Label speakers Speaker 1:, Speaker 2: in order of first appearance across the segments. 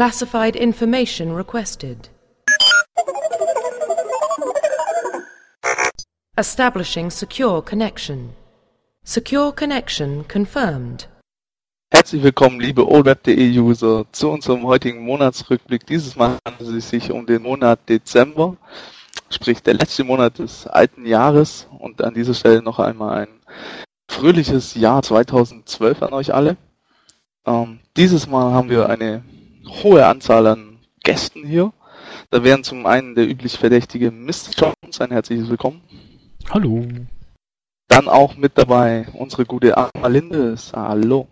Speaker 1: Classified information requested. Establishing secure connection. Secure connection confirmed.
Speaker 2: Herzlich willkommen, liebe allweb.de-User, zu unserem heutigen Monatsrückblick. Dieses Mal handelt es sich um den Monat Dezember, sprich der letzte Monat des alten Jahres. Und an dieser Stelle noch einmal ein fröhliches Jahr 2012 an euch alle. Ähm, dieses Mal haben wir eine hohe Anzahl an Gästen hier. Da wären zum einen der üblich verdächtige Mr. Jones, ein herzliches Willkommen.
Speaker 3: Hallo.
Speaker 2: Dann auch mit dabei unsere gute Amalinde. Hallo.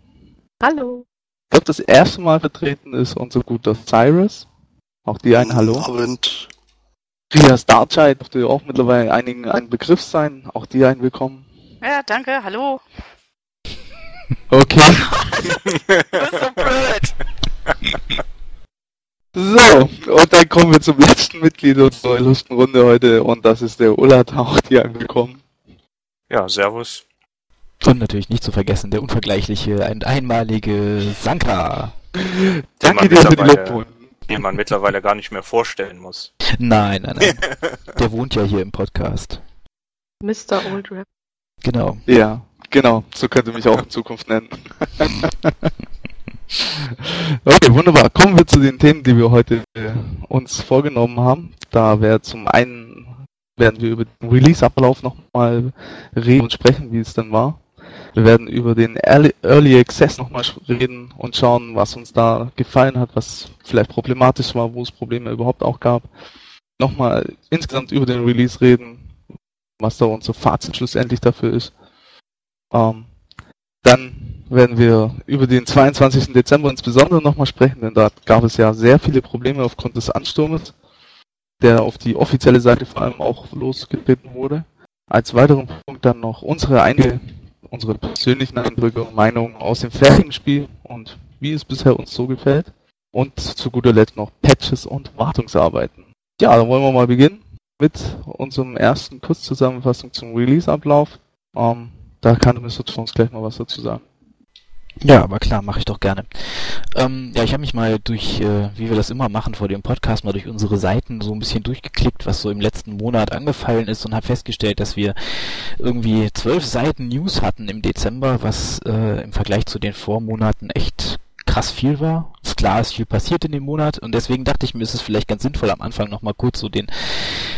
Speaker 4: Hallo.
Speaker 2: Ich glaube, das erste Mal vertreten ist unser guter Cyrus. Auch dir ein Hallo.
Speaker 5: Abend.
Speaker 2: Ria Starchild dürfte auch mittlerweile einigen ein Begriff sein. Auch dir ein Willkommen.
Speaker 4: Ja, danke, hallo.
Speaker 2: Okay.
Speaker 4: Du bist so blöd.
Speaker 2: So, und dann kommen wir zum letzten Mitglied unserer illustren Runde heute und das ist der Ullert. Auch dir ein Willkommen.
Speaker 5: Ja, servus.
Speaker 3: Und natürlich nicht zu vergessen, der unvergleichliche, ein einmalige Sanka.
Speaker 2: Danke dir für die Lobhunden.
Speaker 5: Den man mittlerweile gar nicht mehr vorstellen muss.
Speaker 3: Nein, nein, nein. Der wohnt ja hier im Podcast.
Speaker 4: Mr. Old Rap.
Speaker 3: Genau.
Speaker 2: Ja, genau. So könnt ihr mich auch in Zukunft nennen. okay, wunderbar. Kommen wir zu den Themen, die wir heute äh, uns vorgenommen haben. Da wäre zum einen werden wir über den Release-Ablauf nochmal reden und sprechen, wie es denn war. Wir werden über den Early, Early Access nochmal reden und schauen, was uns da gefallen hat, was vielleicht problematisch war, wo es Probleme überhaupt auch gab. Nochmal insgesamt über den Release reden, was da unser Fazit schlussendlich dafür ist. Ähm, dann werden wir über den 22. Dezember insbesondere nochmal sprechen, denn da gab es ja sehr viele Probleme aufgrund des Ansturmes, der auf die offizielle Seite vor allem auch losgetreten wurde. Als weiteren Punkt dann noch unsere einige, unsere persönlichen Eindrücke und Meinungen aus dem fertigen Spiel und wie es bisher uns so gefällt. Und zu guter Letzt noch Patches und Wartungsarbeiten. Ja, dann wollen wir mal beginnen mit unserem ersten Kurzzusammenfassung zum Release-Ablauf. Ähm, da kann Mr. Jones gleich mal was dazu sagen.
Speaker 3: Ja, aber klar, mache ich doch gerne. Ähm, ja, ich habe mich mal durch, äh, wie wir das immer machen vor dem Podcast, mal durch unsere Seiten so ein bisschen durchgeklickt, was so im letzten Monat angefallen ist und habe festgestellt, dass wir irgendwie zwölf Seiten News hatten im Dezember, was äh, im Vergleich zu den Vormonaten echt krass viel war. Ist klar, ist viel passiert in dem Monat und deswegen dachte ich mir, ist es vielleicht ganz sinnvoll, am Anfang nochmal kurz so den,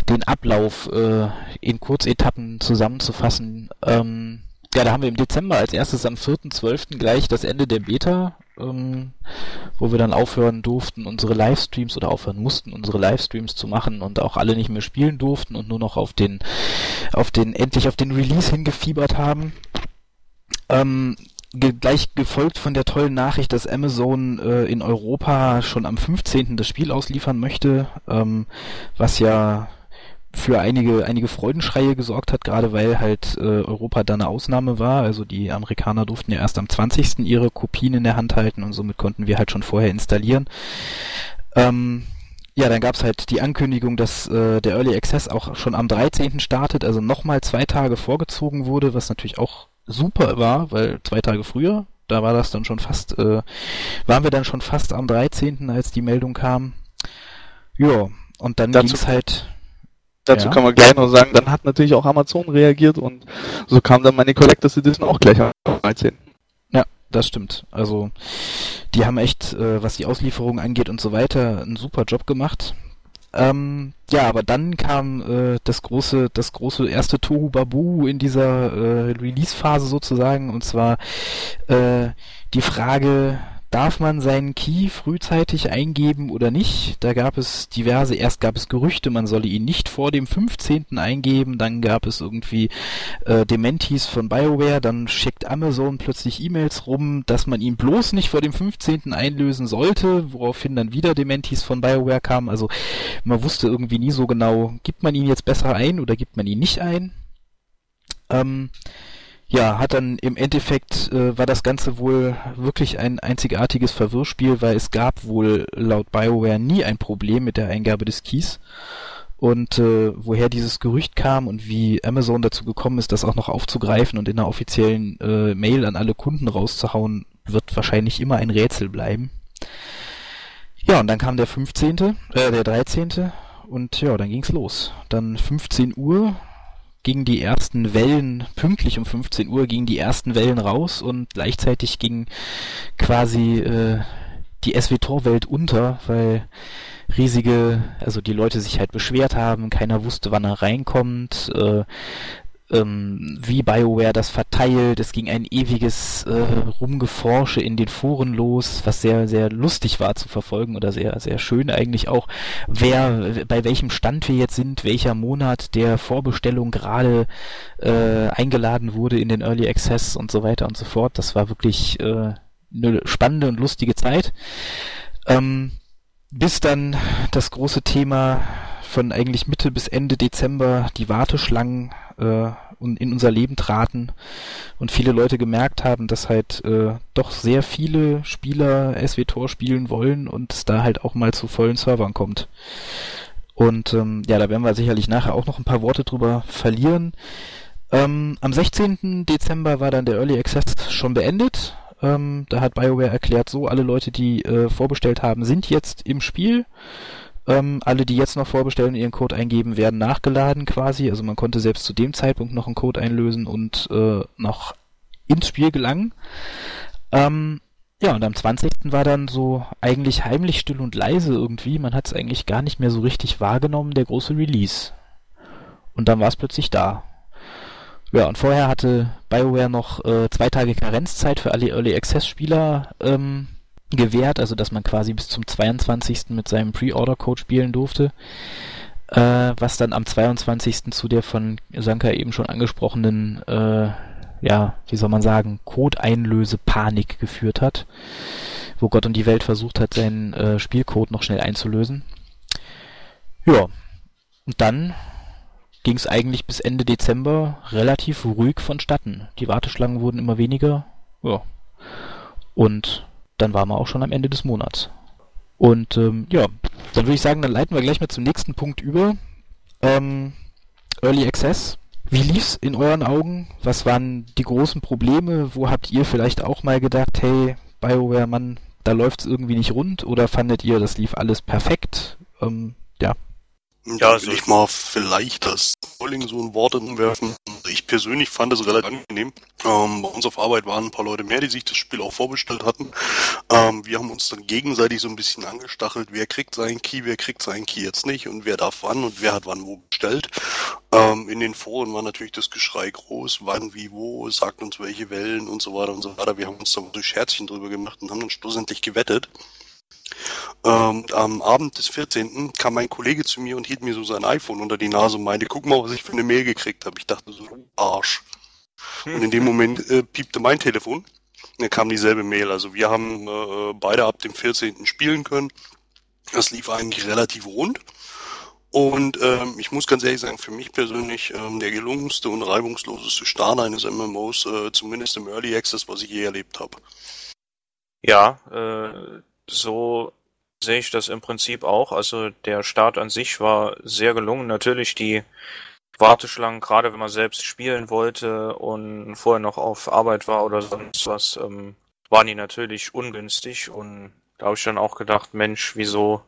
Speaker 3: den Ablauf äh, in Kurzetappen zusammenzufassen. Ähm, ja, da haben wir im Dezember als erstes am 4.12. gleich das Ende der Beta, ähm, wo wir dann aufhören durften, unsere Livestreams oder aufhören mussten, unsere Livestreams zu machen und auch alle nicht mehr spielen durften und nur noch auf den, auf den, endlich auf den Release hingefiebert haben. Ähm, ge gleich gefolgt von der tollen Nachricht, dass Amazon äh, in Europa schon am 15. das Spiel ausliefern möchte, ähm, was ja für einige, einige Freudenschreie gesorgt hat, gerade weil halt äh, Europa da eine Ausnahme war. Also die Amerikaner durften ja erst am 20. ihre Kopien in der Hand halten und somit konnten wir halt schon vorher installieren. Ähm, ja, dann gab's halt die Ankündigung, dass äh, der Early Access auch schon am 13. startet, also nochmal zwei Tage vorgezogen wurde, was natürlich auch super war, weil zwei Tage früher, da war das dann schon fast, äh, waren wir dann schon fast am 13., als die Meldung kam. Ja, und dann ging's halt
Speaker 2: Dazu
Speaker 3: Ja.
Speaker 2: kann man gleich noch sagen, dann hat natürlich auch Amazon reagiert und so kam dann meine Collectors Edition auch gleich am 13.
Speaker 3: Ja, das stimmt. Also die haben echt, äh, was die Auslieferung angeht und so weiter, einen super Job gemacht. Ähm, ja, aber dann kam äh, das große, das große erste Tohu Babu in dieser äh, Release-Phase sozusagen, und zwar äh, die Frage, darf man seinen Key frühzeitig eingeben oder nicht? Da gab es diverse, erst gab es Gerüchte, man solle ihn nicht vor dem 15. eingeben, dann gab es irgendwie äh, Dementis von BioWare, dann schickt Amazon plötzlich E-Mails rum, dass man ihn bloß nicht vor dem 15. einlösen sollte, woraufhin dann wieder Dementis von BioWare kamen. Also man wusste irgendwie nie so genau, gibt man ihn jetzt besser ein oder gibt man ihn nicht ein? Ähm, ja, hat dann im Endeffekt äh, war das Ganze wohl wirklich ein einzigartiges Verwirrspiel, weil es gab wohl laut BioWare nie ein Problem mit der Eingabe des Keys. Und äh, woher dieses Gerücht kam und wie Amazon dazu gekommen ist, das auch noch aufzugreifen und in einer offiziellen äh, Mail an alle Kunden rauszuhauen, wird wahrscheinlich immer ein Rätsel bleiben. Ja, und dann kam der 15., äh, der 13. und ja, dann ging's los. Dann 15 Uhr gingen die ersten Wellen, pünktlich um 15 Uhr gingen die ersten Wellen raus und gleichzeitig ging quasi äh, die SWTOR-Welt unter, weil riesige, also die Leute sich halt beschwert haben, keiner wusste, wann er reinkommt, äh, ähm, wie BioWare das verteilt. Es ging ein ewiges äh, Rumgeforsche in den Foren los, was sehr, sehr lustig war zu verfolgen oder sehr, sehr schön eigentlich auch, wer, bei welchem Stand wir jetzt sind, welcher Monat der Vorbestellung gerade äh, eingeladen wurde in den Early Access und so weiter und so fort. Das war wirklich äh, eine spannende und lustige Zeit. Ähm, bis dann das große Thema von eigentlich Mitte bis Ende Dezember die Warteschlangen äh, in unser Leben traten und viele Leute gemerkt haben, dass halt äh, doch sehr viele Spieler SWTOR spielen wollen und es da halt auch mal zu vollen Servern kommt. Und ähm, ja, da werden wir sicherlich nachher auch noch ein paar Worte drüber verlieren. Ähm, am 16. Dezember war dann der Early Access schon beendet. Ähm, da hat BioWare erklärt, so alle Leute, die äh, vorbestellt haben, sind jetzt im Spiel. Ähm, alle, die jetzt noch vorbestellen und ihren Code eingeben, werden nachgeladen quasi. Also man konnte selbst zu dem Zeitpunkt noch einen Code einlösen und äh, noch ins Spiel gelangen. Ähm, ja, und am 20. war dann so eigentlich heimlich still und leise irgendwie. Man hat es eigentlich gar nicht mehr so richtig wahrgenommen, der große Release. Und dann war es plötzlich da. Ja, und vorher hatte BioWare noch äh, zwei Tage Karenzzeit für alle Early Access Spieler ähm, gewährt, also dass man quasi bis zum 22. mit seinem Pre-Order-Code spielen durfte, äh, was dann am 22. zu der von Sanka eben schon angesprochenen, äh, ja, wie soll man sagen, Code-Einlöse-Panik geführt hat, wo Gott und die Welt versucht hat, seinen äh, Spielcode noch schnell einzulösen. Ja, und dann ging es eigentlich bis Ende Dezember relativ ruhig vonstatten. Die Warteschlangen wurden immer weniger. Ja. Und dann waren wir auch schon am Ende des Monats. Und ähm, ja, dann würde ich sagen, dann leiten wir gleich mal zum nächsten Punkt über. Ähm, Early Access. Wie lief's in euren Augen? Was waren die großen Probleme? Wo habt ihr vielleicht auch mal gedacht, hey, BioWare, Mann, da läuft's irgendwie nicht rund? Oder fandet ihr, das lief alles perfekt? Ähm, ja,
Speaker 6: ja, also ich mal vielleicht das Rolling so ein Wort umwerfen. Ich persönlich fand es relativ angenehm. Ähm, bei uns auf Arbeit waren ein paar Leute mehr, die sich das Spiel auch vorbestellt hatten. Ähm, wir haben uns dann gegenseitig so ein bisschen angestachelt, wer kriegt seinen Key, wer kriegt seinen Key jetzt nicht und wer darf wann und wer hat wann wo bestellt. Ähm, in den Foren war natürlich das Geschrei groß, wann, wie, wo, sagt uns welche Wellen und so weiter und so weiter. Wir haben uns da so Scherzchen drüber gemacht und haben dann schlussendlich gewettet. Ähm, am Abend des 14. kam mein Kollege zu mir und hielt mir so sein iPhone unter die Nase und meinte, guck mal, was ich für eine Mail gekriegt habe. Ich dachte so, Arsch. Und in dem Moment äh, piepte mein Telefon. Dann kam dieselbe Mail. Also wir haben äh, beide ab dem 14. spielen können. Das lief eigentlich relativ rund. Und ähm, ich muss ganz ehrlich sagen, für mich persönlich ähm, der gelungenste und reibungsloseste Start eines MMOs, äh, zumindest im Early Access, was ich je erlebt habe.
Speaker 5: Ja, äh, so sehe ich das im Prinzip auch. Also der Start an sich war sehr gelungen. Natürlich die Warteschlangen, gerade wenn man selbst spielen wollte und vorher noch auf Arbeit war oder sonst was, ähm, waren die natürlich ungünstig. Und da habe ich dann auch gedacht, Mensch, wieso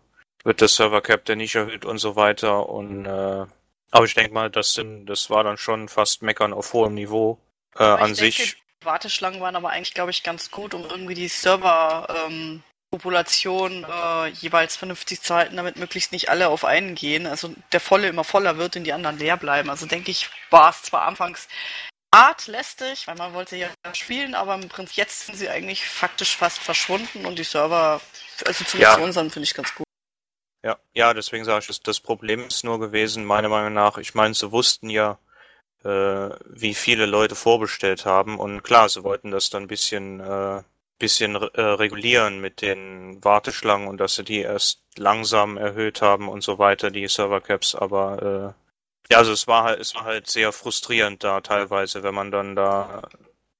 Speaker 5: wird das Server Cap denn nicht erhöht und so weiter. Und äh, aber ich denke mal, das, sind, das war dann schon fast Meckern auf hohem Niveau äh, an
Speaker 4: denke,
Speaker 5: sich.
Speaker 4: Warteschlangen waren aber eigentlich, glaube ich, ganz gut, um irgendwie die Server ähm, Population äh, jeweils vernünftig zu halten, damit möglichst nicht alle auf einen gehen. Also der Volle immer voller wird und die anderen leer bleiben. Also denke ich, war es zwar anfangs hart lästig, weil man wollte ja spielen, aber im Prinzip jetzt sind sie eigentlich faktisch fast verschwunden und die Server, also zumindest
Speaker 5: Ja.
Speaker 4: unseren finde ich ganz gut.
Speaker 5: Ja, ja, deswegen sage ich, das, das Problem ist nur gewesen, meiner Meinung nach, ich meine, sie wussten ja, äh, wie viele Leute vorbestellt haben und klar, sie wollten das dann ein bisschen, äh, bisschen äh, regulieren mit den Warteschlangen und dass sie die erst langsam erhöht haben und so weiter, die Servercaps, aber äh, ja, also es war halt, es war halt sehr frustrierend da teilweise, wenn man dann da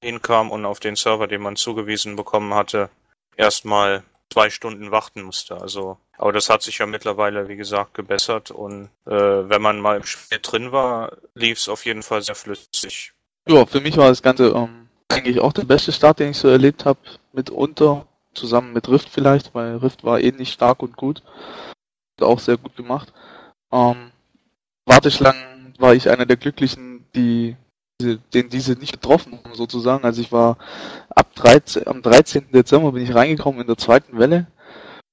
Speaker 5: hinkam und auf den Server, den man zugewiesen bekommen hatte, erstmal zwei Stunden warten musste. Also, aber das hat sich ja mittlerweile, wie gesagt, gebessert und äh, wenn man mal im Spiel drin war, lief es auf jeden Fall sehr flüssig.
Speaker 2: Ja, für mich war das Ganze ähm, eigentlich auch der beste Start, den ich so erlebt habe, mitunter. zusammen mit Rift vielleicht, weil Rift war ähnlich eh stark und gut. Hat auch sehr gut gemacht. Ähm, Warteschlangen war ich einer der Glücklichen, die den diese nicht getroffen haben, sozusagen. Also ich war ab 13, am 13. Dezember bin ich reingekommen in der zweiten Welle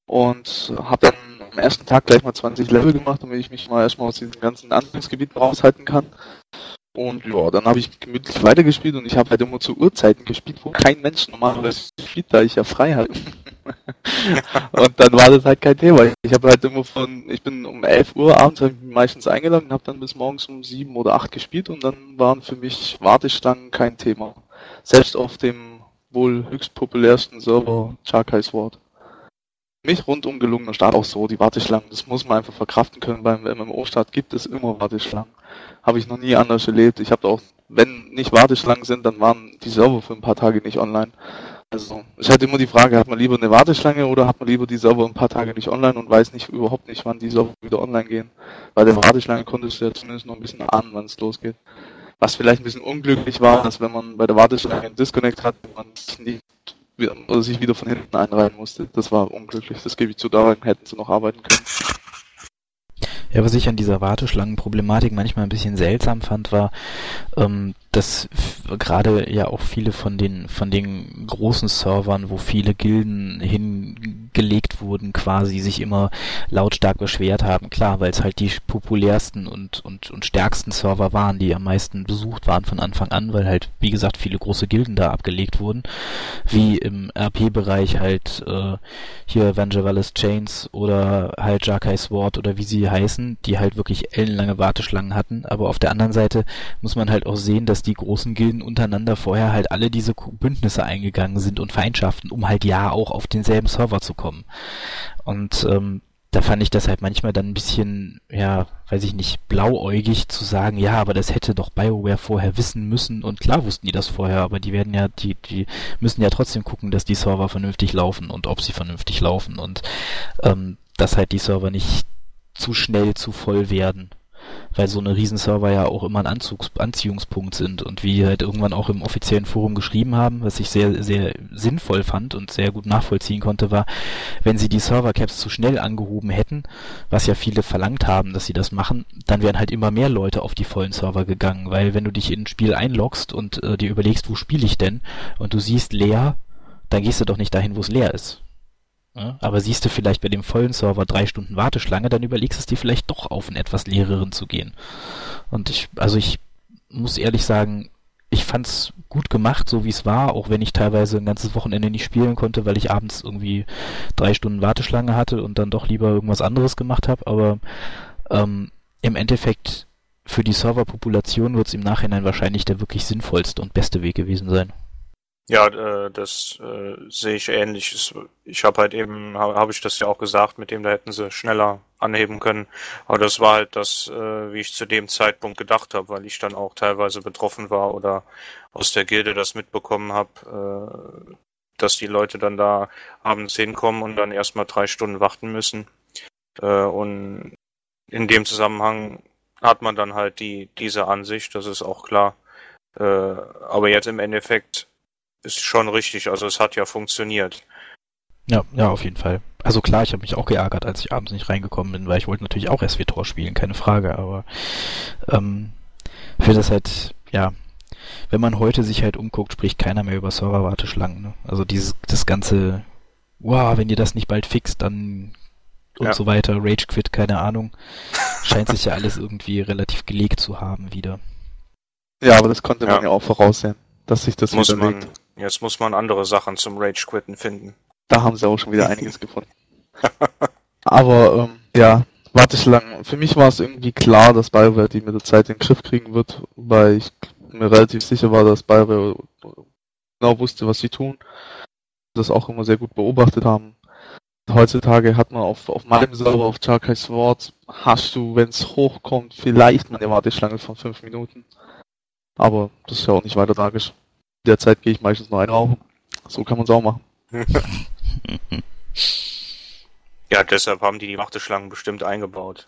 Speaker 2: und habe dann am ersten Tag gleich mal 20 Level gemacht, damit ich mich mal erstmal aus diesem ganzen Anfangsgebiet raushalten kann. Und ja, dann habe ich gemütlich weitergespielt und ich habe halt immer zu Uhrzeiten gespielt, wo kein Mensch normalerweise spielt, da ich ja frei hatte. und dann war das halt kein Thema. Ich habe halt immer von, ich bin um 11 Uhr abends ich meistens eingeladen und habe dann bis morgens um 7 oder 8 gespielt und dann waren für mich Wartestangen kein Thema. Selbst auf dem wohl höchst populärsten Server Charkai's Wort mich rundum gelungener Start auch so, die Warteschlangen, das muss man einfach verkraften können. Beim MMO-Start gibt es immer Warteschlangen. Habe ich noch nie anders erlebt. Ich habe auch, wenn nicht Warteschlangen sind, dann waren die Server für ein paar Tage nicht online. Also, es halt immer die Frage, hat man lieber eine Warteschlange oder hat man lieber die Server ein paar Tage nicht online und weiß nicht überhaupt nicht, wann die Server wieder online gehen. Bei der Warteschlange konntest du ja zumindest noch ein bisschen ahnen, wann es losgeht. Was vielleicht ein bisschen unglücklich war, dass wenn man bei der Warteschlange einen Disconnect hat, man nicht oder sich wieder von hinten einreihen musste. Das war unglücklich, das gebe ich zu, daran hätten sie noch arbeiten können.
Speaker 3: Ja, was ich an dieser Warteschlangenproblematik manchmal ein bisschen seltsam fand, war, ähm, dass gerade ja auch viele von den von den großen Servern, wo viele Gilden hingelegt wurden, quasi sich immer lautstark beschwert haben. Klar, weil es halt die populärsten und und und stärksten Server waren, die am meisten besucht waren von Anfang an, weil halt wie gesagt viele große Gilden da abgelegt wurden, wie im RP-Bereich halt äh, hier Vangevalis Chains oder halt Jarkai Sword oder wie sie heißen, die halt wirklich ellenlange Warteschlangen hatten. Aber auf der anderen Seite muss man halt auch sehen, dass dass die großen Gilden untereinander vorher halt alle diese Bündnisse eingegangen sind und Feindschaften, um halt ja auch auf denselben Server zu kommen. Und ähm, da fand ich das halt manchmal dann ein bisschen, ja, weiß ich nicht, blauäugig zu sagen, ja, aber das hätte doch BioWare vorher wissen müssen. Und klar wussten die das vorher, aber die werden ja, die, die müssen ja trotzdem gucken, dass die Server vernünftig laufen und ob sie vernünftig laufen. Und ähm, dass halt die Server nicht zu schnell zu voll werden weil so eine Riesenserver ja auch immer ein Anzugs Anziehungspunkt sind und wie halt irgendwann auch im offiziellen Forum geschrieben haben, was ich sehr, sehr sinnvoll fand und sehr gut nachvollziehen konnte, war, wenn sie die Servercaps zu schnell angehoben hätten, was ja viele verlangt haben, dass sie das machen, dann wären halt immer mehr Leute auf die vollen Server gegangen, weil wenn du dich in ein Spiel einloggst und äh, dir überlegst, wo spiele ich denn, und du siehst leer, dann gehst du doch nicht dahin, wo es leer ist. Aber siehst du vielleicht bei dem vollen Server drei Stunden Warteschlange, dann überlegst du es dir vielleicht doch auf einen etwas leereren zu gehen. Und ich, also ich muss ehrlich sagen, ich fand's gut gemacht, so wie es war, auch wenn ich teilweise ein ganzes Wochenende nicht spielen konnte, weil ich abends irgendwie drei Stunden Warteschlange hatte und dann doch lieber irgendwas anderes gemacht habe. Aber ähm, im Endeffekt für die Serverpopulation wird es im Nachhinein wahrscheinlich der wirklich sinnvollste und beste Weg gewesen sein.
Speaker 5: Ja, äh, das äh, sehe ich ähnlich. Ich habe halt eben, habe hab ich das ja auch gesagt, mit dem da hätten sie schneller anheben können. Aber das war halt das, äh, wie ich zu dem Zeitpunkt gedacht habe, weil ich dann auch teilweise betroffen war oder aus der Gilde das mitbekommen habe, äh, dass die Leute dann da abends hinkommen und dann erstmal drei Stunden warten müssen. Äh, und in dem Zusammenhang hat man dann halt die diese Ansicht, das ist auch klar. Äh, aber jetzt im Endeffekt ist schon richtig. Also es hat ja funktioniert.
Speaker 3: Ja, ja, auf jeden Fall. Also klar, ich habe mich auch geärgert, als ich abends nicht reingekommen bin, weil ich wollte natürlich auch SW-Tor spielen, keine Frage, aber ähm, für das halt, ja, wenn man heute sich halt umguckt, spricht keiner mehr über Serverwarteschlangen. Ne? Also dieses das ganze, wow, wenn ihr das nicht bald fixt, dann und ja. so weiter, Rage Quit, keine Ahnung, scheint sich ja alles irgendwie relativ gelegt zu haben wieder.
Speaker 2: Ja, aber das konnte man ja auch voraussehen, dass sich das
Speaker 5: muss widerlegt. Man, Jetzt muss man andere Sachen zum Rage-Quitten finden.
Speaker 2: Da haben sie auch schon wieder einiges gefunden. Aber ähm, ja, warte ich lang. Für mich war es irgendwie klar, dass BioWare die mit der Zeit in den Griff kriegen wird, weil ich mir relativ sicher war, dass BioWare genau wusste, was sie tun. Das auch immer sehr gut beobachtet haben. Heutzutage hat man auf, auf meinem Server, auf Charkai's Wort, hast du, wenn es hochkommt, vielleicht mal eine Warteschlange von 5 Minuten. Aber das ist ja auch nicht weiter tragisch derzeit gehe ich meistens nur einrauchen. So kann man es auch machen.
Speaker 5: ja, deshalb haben die die Warteschlangen bestimmt eingebaut.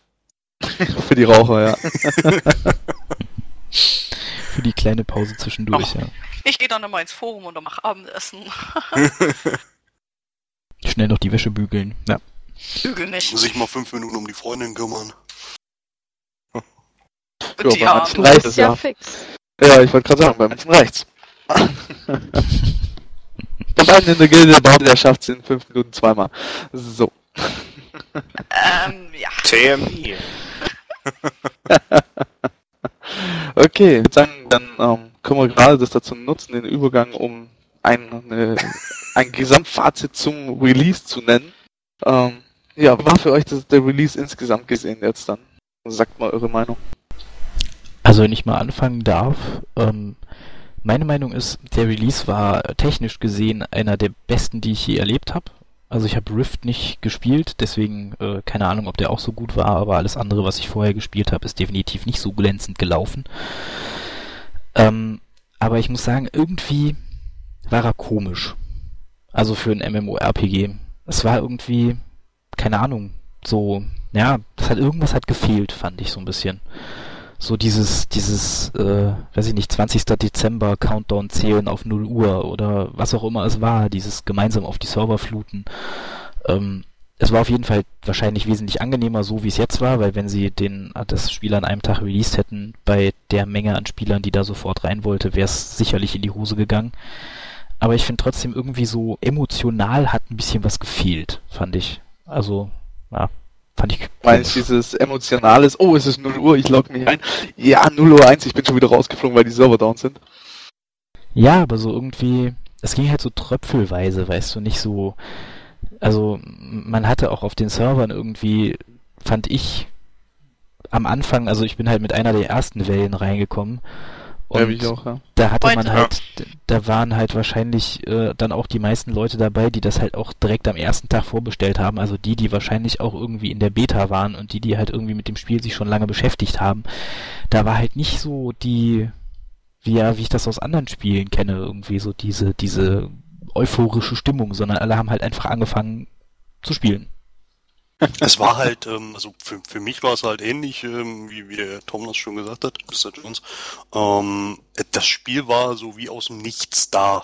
Speaker 2: Für die Raucher, ja.
Speaker 3: Für die kleine Pause zwischendurch, Ach, ja.
Speaker 4: Ich gehe dann nochmal ins Forum und mache Abendessen.
Speaker 3: Schnell noch die Wäsche bügeln. Ja.
Speaker 4: Bügel nicht.
Speaker 6: Sich mal fünf Minuten um die Freundin kümmern.
Speaker 2: Ja,
Speaker 4: die
Speaker 2: bei
Speaker 4: Armen.
Speaker 2: manchen
Speaker 7: Du
Speaker 2: reicht
Speaker 7: bist
Speaker 2: es
Speaker 7: ja
Speaker 2: ja.
Speaker 7: fix.
Speaker 2: Ja, ich wollte gerade sagen, bei manchen reicht's. Der Mann in der Gilde baut, der schafft's in fünf Minuten zweimal. So.
Speaker 4: Ähm, ja.
Speaker 5: TMI.
Speaker 2: Okay, ich würde sagen, dann ähm, können wir gerade das dazu nutzen, den Übergang, um ein, eine, ein Gesamtfazit zum Release zu nennen. Ähm, ja, was war für euch das, der Release insgesamt gesehen jetzt dann? Sagt mal eure Meinung.
Speaker 3: Also wenn ich mal anfangen darf, ähm, meine Meinung ist, der Release war technisch gesehen einer der besten, die ich je erlebt habe. Also ich habe Rift nicht gespielt, deswegen äh, keine Ahnung, ob der auch so gut war, aber alles andere, was ich vorher gespielt habe, ist definitiv nicht so glänzend gelaufen. Ähm, aber ich muss sagen, irgendwie war er komisch. Also für ein MMORPG. Es war irgendwie, keine Ahnung, so, ja, das hat irgendwas hat gefehlt, fand ich so ein bisschen so dieses, dieses, äh, weiß ich nicht, 20. Dezember Countdown zählen auf 0 Uhr oder was auch immer es war, dieses gemeinsam auf die Server fluten. Ähm, es war auf jeden Fall wahrscheinlich wesentlich angenehmer, so wie es jetzt war, weil wenn sie den, das Spiel an einem Tag released hätten, bei der Menge an Spielern, die da sofort rein wollte, wäre es sicherlich in die Hose gegangen. Aber ich finde trotzdem irgendwie so emotional hat ein bisschen was gefehlt, fand ich. Also, ja, fand ich.
Speaker 2: Meinst du dieses emotionales, oh, es ist 0 Uhr, ich logge mich ein. Ja, 0 Uhr 1, ich bin schon wieder rausgeflogen, weil die Server down sind.
Speaker 3: Ja, aber so irgendwie, es ging halt so tröpfelweise, weißt du, nicht so, also man hatte auch auf den Servern irgendwie, fand ich, am Anfang, also ich bin halt mit einer der ersten Wellen reingekommen und
Speaker 2: ich auch, ja.
Speaker 3: da hatte man halt, da waren halt wahrscheinlich äh, dann auch die meisten Leute dabei, die das halt auch direkt am ersten Tag vorbestellt haben, also die, die wahrscheinlich auch irgendwie in der Beta waren und die, die halt irgendwie mit dem Spiel sich schon lange beschäftigt haben. Da war halt nicht so die, wie ja, wie ich das aus anderen Spielen kenne, irgendwie so diese, diese euphorische Stimmung, sondern alle haben halt einfach angefangen zu spielen.
Speaker 6: Es war halt, ähm, also für, für mich war es halt ähnlich, ähm, wie, wie der Tom das schon gesagt hat, Mr. Jones. Ähm, das Spiel war so wie aus dem Nichts da.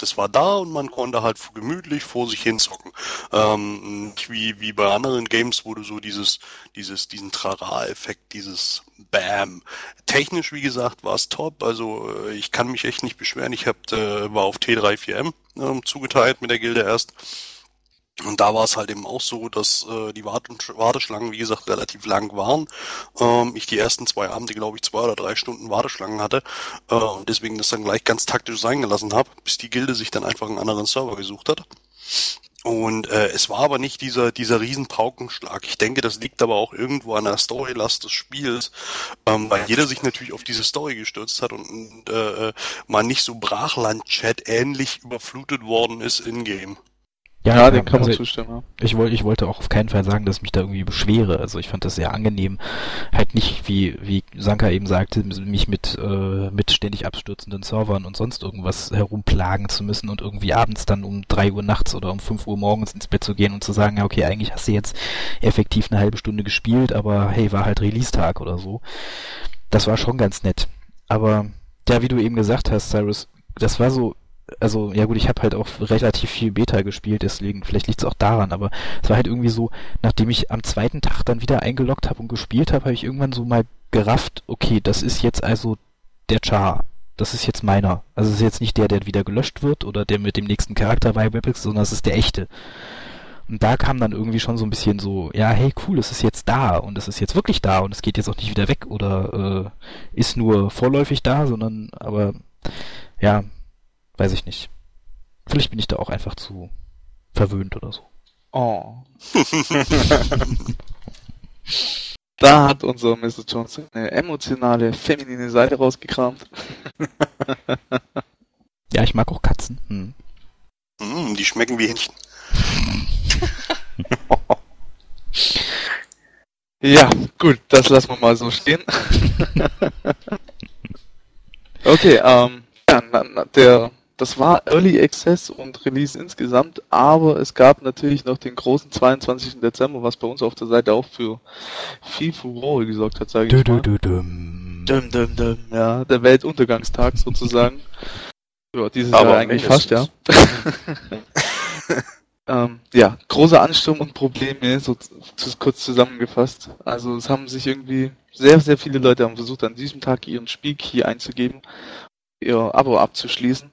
Speaker 6: Das war da und man konnte halt gemütlich vor sich hin zocken. Ähm, wie, wie bei anderen Games, du so dieses, dieses, diesen Trara-Effekt, dieses Bam. Technisch, wie gesagt, war es top. Also äh, ich kann mich echt nicht beschweren. Ich hab, äh, war auf T34M ähm, zugeteilt mit der Gilde erst. Und da war es halt eben auch so, dass äh, die Wart Warteschlangen, wie gesagt, relativ lang waren. Ähm, ich die ersten zwei Abende, glaube ich, zwei oder drei Stunden Warteschlangen hatte äh, und deswegen das dann gleich ganz taktisch sein gelassen habe, bis die Gilde sich dann einfach einen anderen Server gesucht hat. Und äh, es war aber nicht dieser dieser riesen Paukenschlag. Ich denke, das liegt aber auch irgendwo an der Storylast des Spiels, ähm, weil jeder sich natürlich auf diese Story gestürzt hat und, und äh, man nicht so Brachland-Chat ähnlich überflutet worden ist in-game.
Speaker 2: Ja, dem kann man
Speaker 3: also
Speaker 2: zustimmen, ja.
Speaker 3: ich wollte, ich wollte auch auf keinen Fall sagen, dass ich mich da irgendwie beschwere. Also ich fand das sehr angenehm, halt nicht wie wie Sanka eben sagte, mich mit äh, mit ständig abstürzenden Servern und sonst irgendwas herumplagen zu müssen und irgendwie abends dann um drei Uhr nachts oder um fünf Uhr morgens ins Bett zu gehen und zu sagen, ja okay, eigentlich hast du jetzt effektiv eine halbe Stunde gespielt, aber hey, war halt Release-Tag oder so. Das war schon ganz nett. Aber ja, wie du eben gesagt hast, Cyrus, das war so also ja gut, ich habe halt auch relativ viel Beta gespielt, deswegen vielleicht liegt es auch daran, aber es war halt irgendwie so, nachdem ich am zweiten Tag dann wieder eingeloggt habe und gespielt habe, habe ich irgendwann so mal gerafft, okay, das ist jetzt also der Char. Das ist jetzt meiner. Also es ist jetzt nicht der, der wieder gelöscht wird oder der mit dem nächsten Charakter bei Webex, sondern es ist der echte. Und da kam dann irgendwie schon so ein bisschen so, ja, hey, cool, es ist jetzt da und es ist jetzt wirklich da und es geht jetzt auch nicht wieder weg oder äh, ist nur vorläufig da, sondern aber ja, weiß ich nicht. Vielleicht bin ich da auch einfach zu verwöhnt oder so.
Speaker 2: Oh. da hat unser Mr. Jones eine emotionale, feminine Seite rausgekramt.
Speaker 3: Ja, ich mag auch Katzen. Hm.
Speaker 6: Mm, die schmecken wie Hähnchen.
Speaker 2: Ja, gut, das lassen wir mal so stehen. okay, ähm, ja, na, na, der, das war Early Access und Release insgesamt, aber es gab natürlich noch den großen 22. Dezember, was bei uns auf der Seite auch für viel Furore gesorgt hat, sage ich mal.
Speaker 3: Dum.
Speaker 2: Dum, dum, dum, ja, der Weltuntergangstag sozusagen. Ja, dieses
Speaker 5: Aber
Speaker 2: Jahr eigentlich fast, ja.
Speaker 5: mindestens.
Speaker 2: Ähm, ja, großer Ansturm und Probleme, so zu, kurz zusammengefasst. Also es haben sich irgendwie sehr, sehr viele Leute haben versucht, an diesem Tag ihren Spielkey einzugeben, ihr Abo abzuschließen.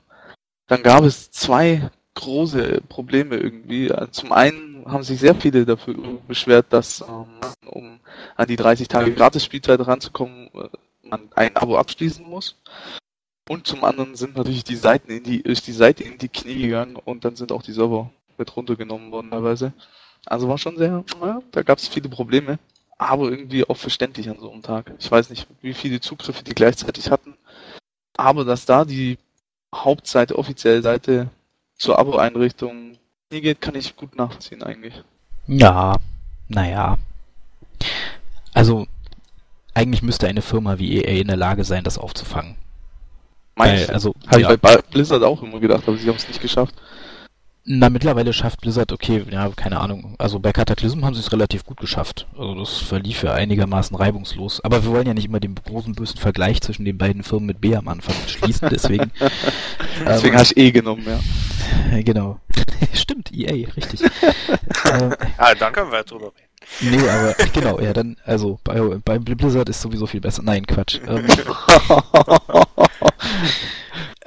Speaker 2: Dann gab es zwei große Probleme irgendwie. Zum einen haben sich sehr viele dafür beschwert, dass ähm, um an die 30 Tage Gratis-Spielzeit ranzukommen, äh, man ein Abo abschließen muss. Und zum anderen sind natürlich die Seiten in die, ist die Seite in die Knie gegangen und dann sind auch die Server mit runtergenommen worden teilweise. Also war schon sehr, ja, da gab es viele Probleme, aber irgendwie auch verständlich an so einem Tag. Ich weiß nicht, wie viele Zugriffe die gleichzeitig hatten, aber dass da die Hauptseite, offizielle Seite zur Abo-Einrichtung geht, kann ich gut nachvollziehen eigentlich.
Speaker 3: Ja, naja. Also, eigentlich müsste eine Firma wie EA in der Lage sein, das aufzufangen.
Speaker 2: Weil, also, habe ja. ich bei Blizzard auch immer gedacht, aber sie haben es nicht geschafft.
Speaker 3: Na, mittlerweile schafft Blizzard, okay, ja, keine Ahnung. Also bei Cataclysm haben sie es relativ gut geschafft. Also das verlief ja einigermaßen reibungslos. Aber wir wollen ja nicht immer den großen bösen Vergleich zwischen den beiden Firmen mit B am Anfang schließen, deswegen.
Speaker 2: deswegen ähm, hast du E genommen, ja.
Speaker 3: Genau. Stimmt, EA, richtig.
Speaker 5: ähm, ah, dann können wir drüber
Speaker 3: reden. Nee, aber genau, ja, dann, also bei, bei Blizzard ist sowieso viel besser. Nein, Quatsch. Ähm,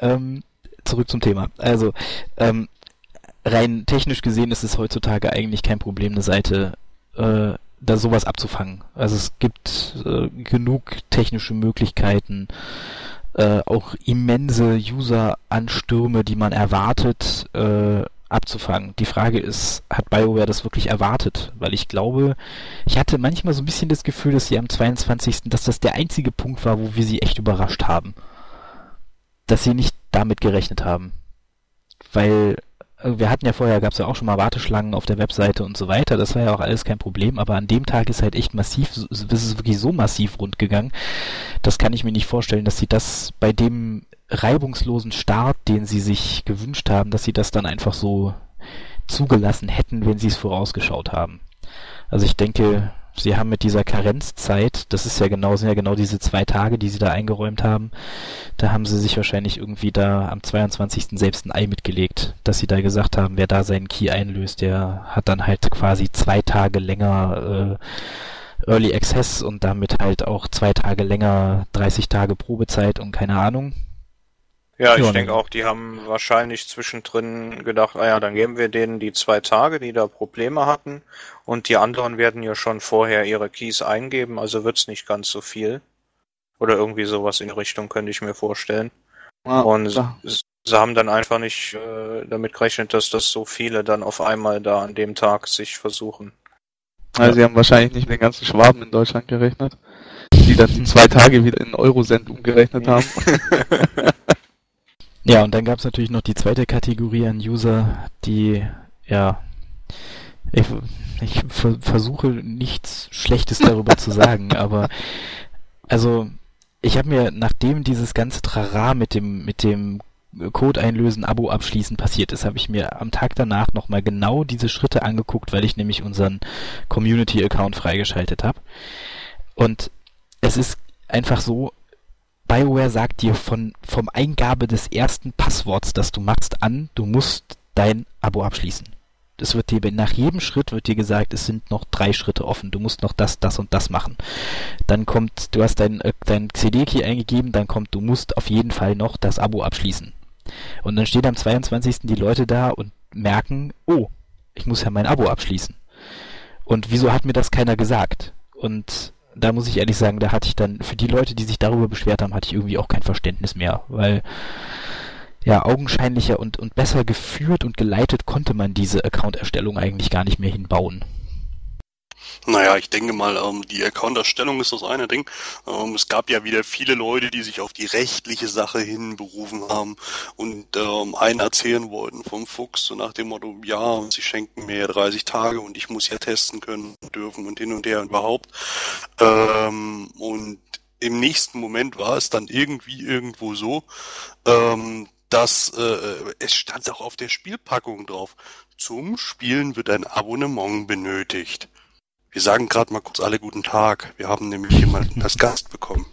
Speaker 3: ähm, zurück zum Thema. Also, ähm, rein technisch gesehen ist es heutzutage eigentlich kein Problem, eine Seite äh, da sowas abzufangen. Also es gibt äh, genug technische Möglichkeiten, äh, auch immense User-Anstürme, die man erwartet, äh, abzufangen. Die Frage ist, hat BioWare das wirklich erwartet? Weil ich glaube, ich hatte manchmal so ein bisschen das Gefühl, dass sie am 22., dass das der einzige Punkt war, wo wir sie echt überrascht haben. Dass sie nicht damit gerechnet haben. Weil wir hatten ja vorher, gab es ja auch schon mal Warteschlangen auf der Webseite und so weiter, das war ja auch alles kein Problem, aber an dem Tag ist halt echt massiv, es ist wirklich so massiv rund gegangen, das kann ich mir nicht vorstellen, dass sie das bei dem reibungslosen Start, den sie sich gewünscht haben, dass sie das dann einfach so zugelassen hätten, wenn sie es vorausgeschaut haben. Also ich denke, sie haben mit dieser Karenzzeit, das ist ja genau, sind ja genau diese zwei Tage, die sie da eingeräumt haben, da haben sie sich wahrscheinlich irgendwie da am 22. selbst ein Ei mitgelegt, dass sie da gesagt haben, wer da seinen Key einlöst, der hat dann halt quasi zwei Tage länger äh, Early Access und damit halt auch zwei Tage länger 30 Tage Probezeit und keine Ahnung.
Speaker 5: Ja, ich ja, denke auch, die haben wahrscheinlich zwischendrin gedacht, ah ja, dann geben wir denen die zwei Tage, die da Probleme hatten und die anderen werden ja schon vorher ihre Keys eingeben, also wird's nicht ganz so viel. Oder irgendwie sowas in die Richtung könnte ich mir vorstellen. Ja, und ja. sie haben dann einfach nicht äh, damit gerechnet, dass das so viele dann auf einmal da an dem Tag sich versuchen.
Speaker 2: Also sie haben wahrscheinlich nicht mit den ganzen Schwaben in Deutschland gerechnet, die dann die zwei Tage wieder in Eurocent umgerechnet haben.
Speaker 3: Ja, und dann gab es natürlich noch die zweite Kategorie an User, die, ja, ich, ich versuche nichts Schlechtes darüber zu sagen, aber also ich habe mir, nachdem dieses ganze Trara mit dem, mit dem Code einlösen, Abo abschließen passiert ist, habe ich mir am Tag danach nochmal genau diese Schritte angeguckt, weil ich nämlich unseren Community-Account freigeschaltet habe. Und es ist einfach so, BioWare sagt dir von, vom Eingabe des ersten Passworts, das du machst, an, du musst dein Abo abschließen. Es wird dir nach jedem Schritt wird dir gesagt, es sind noch drei Schritte offen. Du musst noch das, das und das machen. Dann kommt, du hast dein, äh, dein CD-Key eingegeben, dann kommt, du musst auf jeden Fall noch das Abo abschließen. Und dann stehen am 22. die Leute da und merken, oh, ich muss ja mein Abo abschließen. Und wieso hat mir das keiner gesagt? Und da muss ich ehrlich sagen, da hatte ich dann, für die Leute, die sich darüber beschwert haben, hatte ich irgendwie auch kein Verständnis mehr, weil ja, augenscheinlicher und, und besser geführt und geleitet konnte man diese Account-Erstellung eigentlich gar nicht mehr hinbauen.
Speaker 6: Naja, ich denke mal, ähm, die Account-Erstellung ist das eine Ding. Ähm, es gab ja wieder viele Leute, die sich auf die rechtliche Sache hin berufen haben und ähm, einen erzählen wollten vom Fuchs, so nach dem Motto, ja, sie schenken mir ja 30 Tage und ich muss ja testen können dürfen und hin und her und überhaupt. Ähm, und im nächsten Moment war es dann irgendwie irgendwo so, ähm, dass äh, es stand auch auf der Spielpackung drauf. Zum Spielen wird ein Abonnement benötigt. Wir sagen gerade mal kurz alle guten Tag. Wir haben nämlich jemanden als Gast bekommen.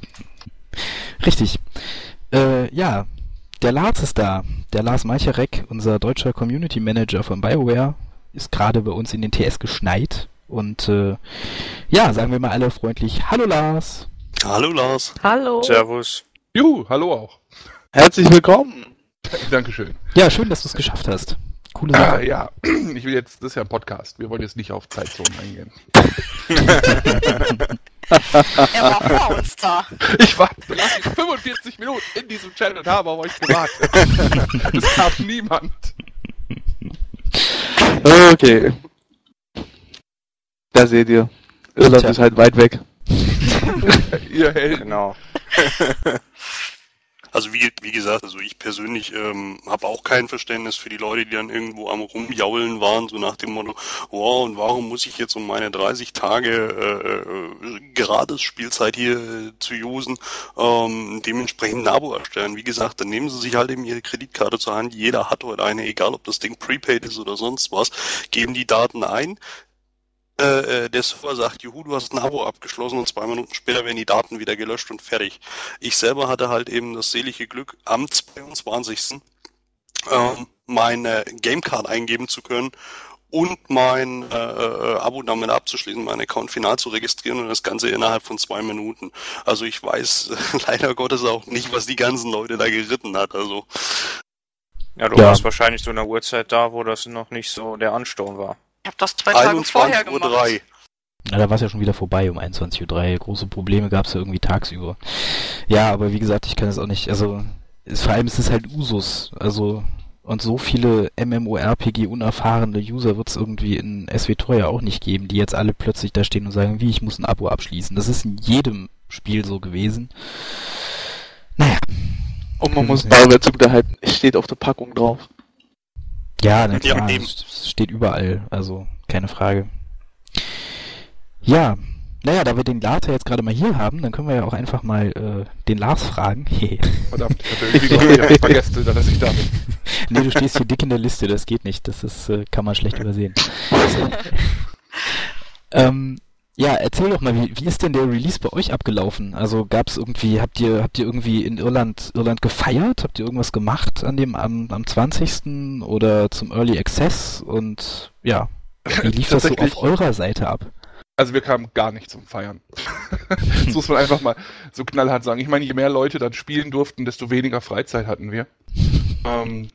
Speaker 3: Richtig. Äh, ja, der Lars ist da. Der Lars Meicherek, unser deutscher Community Manager von BioWare, ist gerade bei uns in den TS geschneit. Und äh, ja, sagen wir mal alle freundlich Hallo Lars.
Speaker 6: Hallo Lars.
Speaker 4: Hallo.
Speaker 5: Servus.
Speaker 7: Juhu, hallo auch.
Speaker 2: Herzlich willkommen.
Speaker 7: Dankeschön.
Speaker 3: Ja, schön, dass du es geschafft hast. Coole
Speaker 7: Ah,
Speaker 3: Sache.
Speaker 7: ja, ich will jetzt, das ist ja ein Podcast. Wir wollen jetzt nicht auf Zeitzonen eingehen.
Speaker 4: Er war vor uns da.
Speaker 7: Ich war 45 Minuten in diesem Channel und habe auf euch gewartet. es gab niemand.
Speaker 2: Okay. Da seht ihr. Irland ist halt weit weg.
Speaker 7: Ihr Helden.
Speaker 5: Genau.
Speaker 6: Also wie, wie gesagt, also ich persönlich ähm, habe auch kein Verständnis für die Leute, die dann irgendwo am rumjaulen waren, so nach dem Motto, wow, und warum muss ich jetzt um meine 30 Tage äh, äh, gratis Spielzeit hier äh, zu usen, ähm, dementsprechend ein Abo erstellen. Wie gesagt, dann nehmen sie sich halt eben ihre Kreditkarte zur Hand, jeder hat heute eine, egal ob das Ding prepaid ist oder sonst was, geben die Daten ein, äh, äh, der Server sagt, juhu, du hast ein Abo abgeschlossen und zwei Minuten später werden die Daten wieder gelöscht und fertig. Ich selber hatte halt eben das selige Glück, am 22. Ähm, meine Gamecard eingeben zu können und mein äh, äh, Abo damit abzuschließen, meinen Account final zu registrieren und das Ganze innerhalb von zwei Minuten. Also ich weiß leider Gottes auch nicht, was die ganzen Leute da geritten hat. Also
Speaker 5: Ja, du
Speaker 3: Ja.
Speaker 5: warst wahrscheinlich zu einer Uhrzeit da, wo das noch nicht so der Ansturm war.
Speaker 4: Ich habe das zwei Tage vorher
Speaker 6: 21.03
Speaker 4: gemacht.
Speaker 6: Uhr.
Speaker 3: Ja, da war es ja schon wieder vorbei um 21.03 Uhr. Große Probleme gab es ja irgendwie tagsüber. Ja, aber wie gesagt, ich kann es auch nicht, also es, vor allem ist es halt Usus. Also und so viele MMORPG unerfahrene User wird es irgendwie in SWTOR ja auch nicht geben, die jetzt alle plötzlich da stehen und sagen, wie, ich muss ein Abo abschließen. Das ist in jedem Spiel so gewesen. Naja.
Speaker 2: Und man
Speaker 3: Mhm.
Speaker 2: muss darüber zugehalten, es steht auf der Packung drauf.
Speaker 3: Ja, na
Speaker 6: Ja,
Speaker 3: klar,
Speaker 6: eben.
Speaker 3: es es steht überall, also keine Frage. Ja, naja, da wir den Lars ja jetzt gerade mal hier haben, dann können wir ja auch einfach mal äh, den Lars fragen.
Speaker 7: Verdammt, ich hatte vergessen, dass ich da bin.
Speaker 3: nee, du stehst hier dick in der Liste, das geht nicht, das ist, äh, kann man schlecht übersehen. ähm, ja, erzähl doch mal, wie, wie ist denn der Release bei euch abgelaufen? Also gab's irgendwie, habt ihr, habt ihr irgendwie in Irland, Irland gefeiert? Habt ihr irgendwas gemacht an dem, am, am 20. oder zum Early Access? Und ja, wie lief das so auf eurer Seite ab?
Speaker 7: Also wir kamen gar nicht zum Feiern. das muss man einfach mal so knallhart sagen. Ich meine, je mehr Leute dann spielen durften, desto weniger Freizeit hatten wir. Ähm,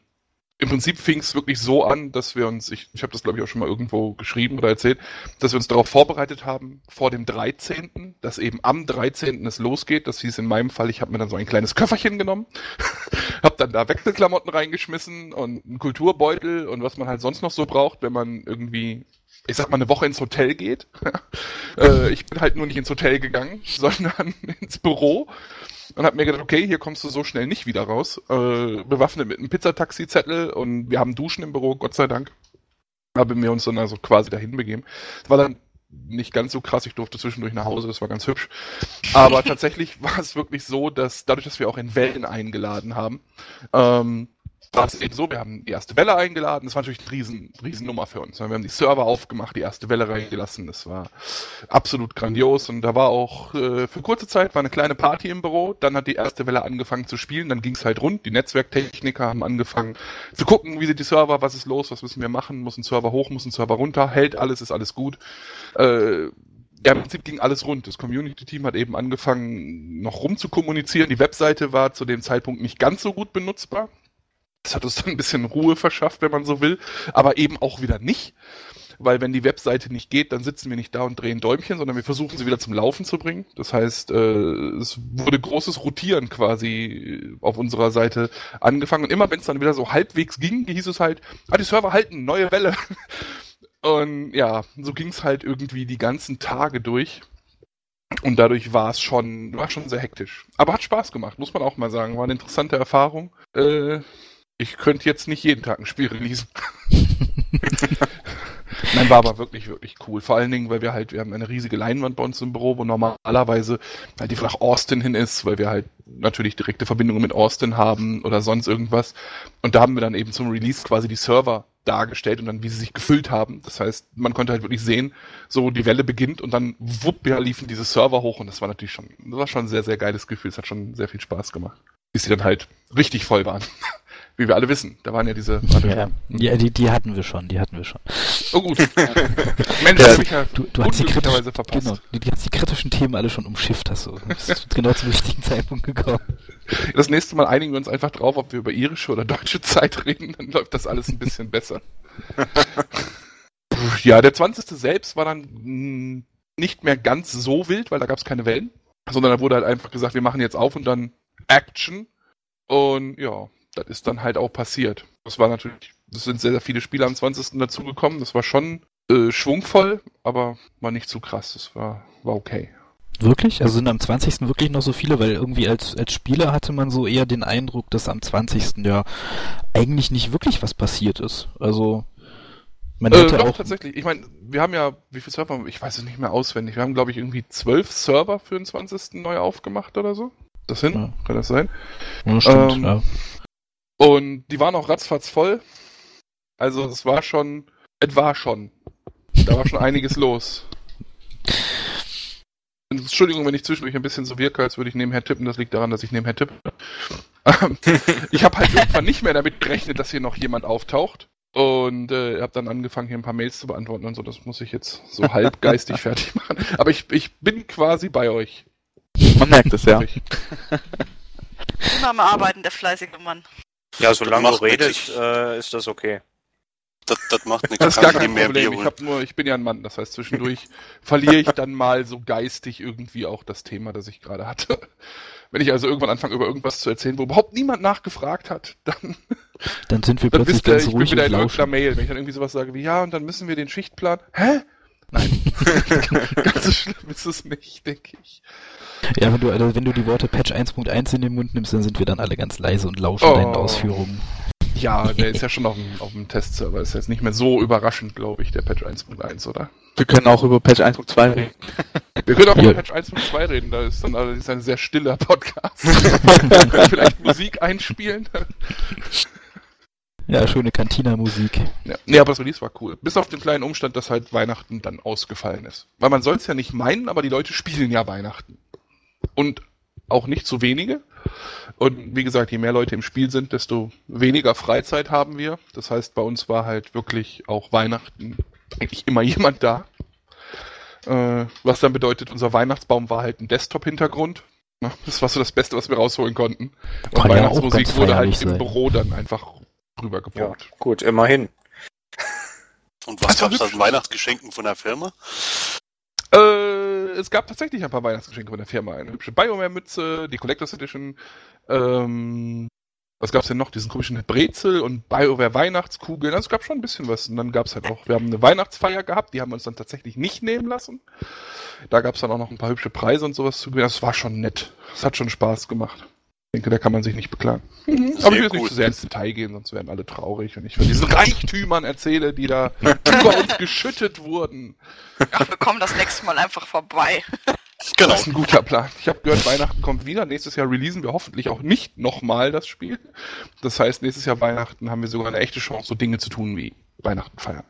Speaker 7: Im Prinzip fing es wirklich so an, dass wir uns, ich, ich habe das glaube ich auch schon mal irgendwo geschrieben oder erzählt, dass wir uns darauf vorbereitet haben, vor dem 13., dass eben am 13. es losgeht. Das hieß in meinem Fall, ich habe mir dann so ein kleines Köfferchen genommen, habe dann da Wechselklamotten reingeschmissen und einen Kulturbeutel und was man halt sonst noch so braucht, wenn man irgendwie ich sag mal, eine Woche ins Hotel geht. äh, ich bin halt nur nicht ins Hotel gegangen, sondern ins Büro und habe mir gedacht, okay, hier kommst du so schnell nicht wieder raus. Äh, bewaffnet mit einem Pizzataxi-Zettel und wir haben Duschen im Büro, Gott sei Dank. Haben wir uns dann also quasi dahin begeben. Das war dann nicht ganz so krass, ich durfte zwischendurch nach Hause, das war ganz hübsch. Aber tatsächlich war es wirklich so, dass dadurch, dass wir auch in Wellen eingeladen haben, ähm, war es eben so, wir haben die erste Welle eingeladen, das war natürlich eine riesen, riesen Nummer für uns. Wir haben die Server aufgemacht, die erste Welle reingelassen, das war absolut grandios und da war auch äh, für kurze Zeit war eine kleine Party im Büro, dann hat die erste Welle angefangen zu spielen, dann ging es halt rund, die Netzwerktechniker haben angefangen zu gucken, wie sind die Server, was ist los, was müssen wir machen, muss ein Server hoch, muss ein Server runter, hält alles, ist alles gut. Äh, ja, im Prinzip ging alles rund. Das Community-Team hat eben angefangen, noch rumzukommunizieren. Die Webseite war zu dem Zeitpunkt nicht ganz so gut benutzbar. Das hat uns dann ein bisschen Ruhe verschafft, wenn man so will, aber eben auch wieder nicht. Weil wenn die Webseite nicht geht, dann sitzen wir nicht da und drehen Däumchen, sondern wir versuchen sie wieder zum Laufen zu bringen. Das heißt, äh, es wurde großes Rotieren quasi auf unserer Seite angefangen. Und immer wenn es dann wieder so halbwegs ging, hieß es halt, ah, die Server halten, neue Welle. Und ja, so ging es halt irgendwie die ganzen Tage durch. Und dadurch war es schon, war schon sehr hektisch. Aber hat Spaß gemacht, muss man auch mal sagen. War eine interessante Erfahrung. Äh, ich könnte jetzt nicht jeden Tag ein Spiel releasen. Nein, war aber wirklich, wirklich cool. Vor allen Dingen, weil wir halt, wir haben eine riesige Leinwand bei uns im Büro, wo normalerweise halt die nach Austin hin ist, weil wir halt natürlich direkte Verbindungen mit Austin haben oder sonst irgendwas. Und da haben wir dann eben zum Release quasi die Server dargestellt und dann, wie sie sich gefüllt haben. Das heißt, man konnte halt wirklich sehen, so die Welle beginnt und dann wupp, ja, liefen diese Server hoch und das war natürlich schon, das war schon ein sehr, sehr geiles Gefühl. Es hat schon sehr viel Spaß gemacht. Bis sie dann halt richtig voll waren. Wie wir alle wissen. Da waren ja diese.
Speaker 3: Ja, ja die, die hatten wir schon, die hatten wir schon.
Speaker 7: Oh gut. Mensch,
Speaker 3: Ja,
Speaker 7: das ja
Speaker 3: Du, du hast die, kritisch,
Speaker 7: verpasst.
Speaker 3: genau, du, du hast die kritischen Themen alle schon umschifft, hast du. Du bist genau zum richtigen Zeitpunkt gekommen.
Speaker 7: Das nächste Mal einigen wir uns einfach drauf, ob wir über irische oder deutsche Zeit reden, dann läuft das alles ein bisschen besser. ja, der 20. selbst war dann mh, nicht mehr ganz so wild, weil da gab es keine Wellen, sondern da wurde halt einfach gesagt, wir machen jetzt auf und dann Action. Und ja, das ist dann halt auch passiert. Das war natürlich, das sind sehr, sehr viele Spieler am 20. dazugekommen. Das war schon äh, schwungvoll, aber war nicht zu krass. Das war, war okay.
Speaker 3: Wirklich? Also sind am 20. wirklich noch so viele, weil irgendwie als, als Spieler hatte man so eher den Eindruck, dass am 20. ja eigentlich nicht wirklich was passiert ist. Also man
Speaker 7: Äh,
Speaker 3: hätte
Speaker 7: doch,
Speaker 3: auch.
Speaker 7: tatsächlich. Ich meine, wir haben ja, wie viele Server haben wir? Ich weiß es nicht mehr auswendig. Wir haben, glaube ich, irgendwie zwölf Server für den 20. neu aufgemacht oder so. Das hin?
Speaker 3: Ja.
Speaker 7: Kann das sein?
Speaker 3: Ja, stimmt,
Speaker 7: ähm,
Speaker 3: ja.
Speaker 7: Und die waren auch ratzfatz voll. Also es war schon, es war schon. Da war schon einiges los. Entschuldigung, wenn ich zwischendurch ein bisschen so wirke, als würde ich nebenher tippen. Das liegt daran, dass ich nebenher tippe. Ähm, ich habe halt irgendwann nicht mehr damit gerechnet, dass hier noch jemand auftaucht. Und äh, habe dann angefangen, hier ein paar Mails zu beantworten und so. Das muss ich jetzt so halb geistig fertig machen. Aber ich, ich bin quasi bei euch.
Speaker 2: Man merkt es ja.
Speaker 4: Immer am Arbeiten, der fleißige Mann.
Speaker 5: Ja, solange du redest, äh, ist das okay.
Speaker 6: Das, das macht nichts.
Speaker 7: Das ist gar kein Problem. Ich, hab nur, ich bin ja ein Mann, das heißt, zwischendurch verliere ich dann mal so geistig irgendwie auch das Thema, das ich gerade hatte. Wenn ich also irgendwann anfange, über irgendwas zu erzählen, wo überhaupt niemand nachgefragt hat, dann,
Speaker 3: Dann sind wir
Speaker 7: dann
Speaker 3: plötzlich
Speaker 7: wisst ihr,
Speaker 3: ganz
Speaker 7: ich bin
Speaker 3: ruhig
Speaker 7: wieder
Speaker 3: und
Speaker 7: in irgendeiner. Mail. Wenn ich dann irgendwie sowas sage wie, ja, und dann müssen wir den Schichtplan. Hä? Nein. Ganz so schlimm ist es nicht, denke ich.
Speaker 3: Ja, wenn du, also wenn du die Worte Patch 1.1 in den Mund nimmst, dann sind wir dann alle ganz leise und lauschen
Speaker 7: Oh.
Speaker 3: deinen Ausführungen.
Speaker 7: Ja, der ist ja schon auf dem, auf dem Testserver. Ist jetzt nicht mehr so überraschend, glaube ich, der Patch 1.1, oder?
Speaker 2: Wir können auch über Patch 1.2 reden.
Speaker 7: Wir können auch
Speaker 3: Ja.
Speaker 7: über Patch 1.2 reden, da ist dann allerdings ein sehr stiller Podcast. Wir können vielleicht Musik einspielen.
Speaker 3: Ja, schöne Cantina-Musik.
Speaker 7: Ja. Nee, aber das Release war cool. Bis auf den kleinen Umstand, dass halt Weihnachten dann ausgefallen ist. Weil man soll es ja nicht meinen, aber die Leute spielen ja Weihnachten. Und auch nicht so wenige. Und wie gesagt, je mehr Leute im Spiel sind, desto weniger Freizeit haben wir. Das heißt, bei uns war halt wirklich auch Weihnachten eigentlich immer jemand da. Äh, was dann bedeutet, unser Weihnachtsbaum war halt ein Desktop-Hintergrund. Das war so das Beste, was wir rausholen konnten. Und
Speaker 3: Kann ja
Speaker 7: Weihnachtsmusik
Speaker 3: ganz
Speaker 7: wurde halt im
Speaker 3: sein.
Speaker 7: Büro dann einfach
Speaker 5: Ja,
Speaker 7: rübergebracht.
Speaker 5: gut, immerhin.
Speaker 6: Und was
Speaker 7: Das war
Speaker 6: gab's an. Weihnachtsgeschenken von der Firma?
Speaker 7: Äh, es gab tatsächlich ein paar Weihnachtsgeschenke von der Firma. Eine hübsche BioWare-Mütze, die Collectors Edition. Ähm, was gab's denn noch? Diesen komischen Brezel und BioWare-Weihnachtskugeln. Also es gab schon ein bisschen was. Und dann gab's halt auch, wir haben eine Weihnachtsfeier gehabt, die haben wir uns dann tatsächlich nicht nehmen lassen. Da gab's dann auch noch ein paar hübsche Preise und sowas zu gewinnen. Das war schon nett. Es hat schon Spaß gemacht. Ich denke, da kann man sich nicht beklagen. Aber ich will jetzt nicht zu sehr ins Detail gehen, sonst werden alle traurig, wenn ich von diesen Reichtümern erzähle, die da über uns geschüttet wurden.
Speaker 4: Ach, wir kommen das nächste Mal einfach vorbei.
Speaker 6: Genau.
Speaker 7: Das ist ein guter Plan. Ich habe gehört, Weihnachten kommt wieder. Nächstes Jahr releasen wir hoffentlich auch nicht nochmal das Spiel. Das heißt, nächstes Jahr Weihnachten haben wir sogar eine echte Chance, so Dinge zu tun wie Weihnachten feiern.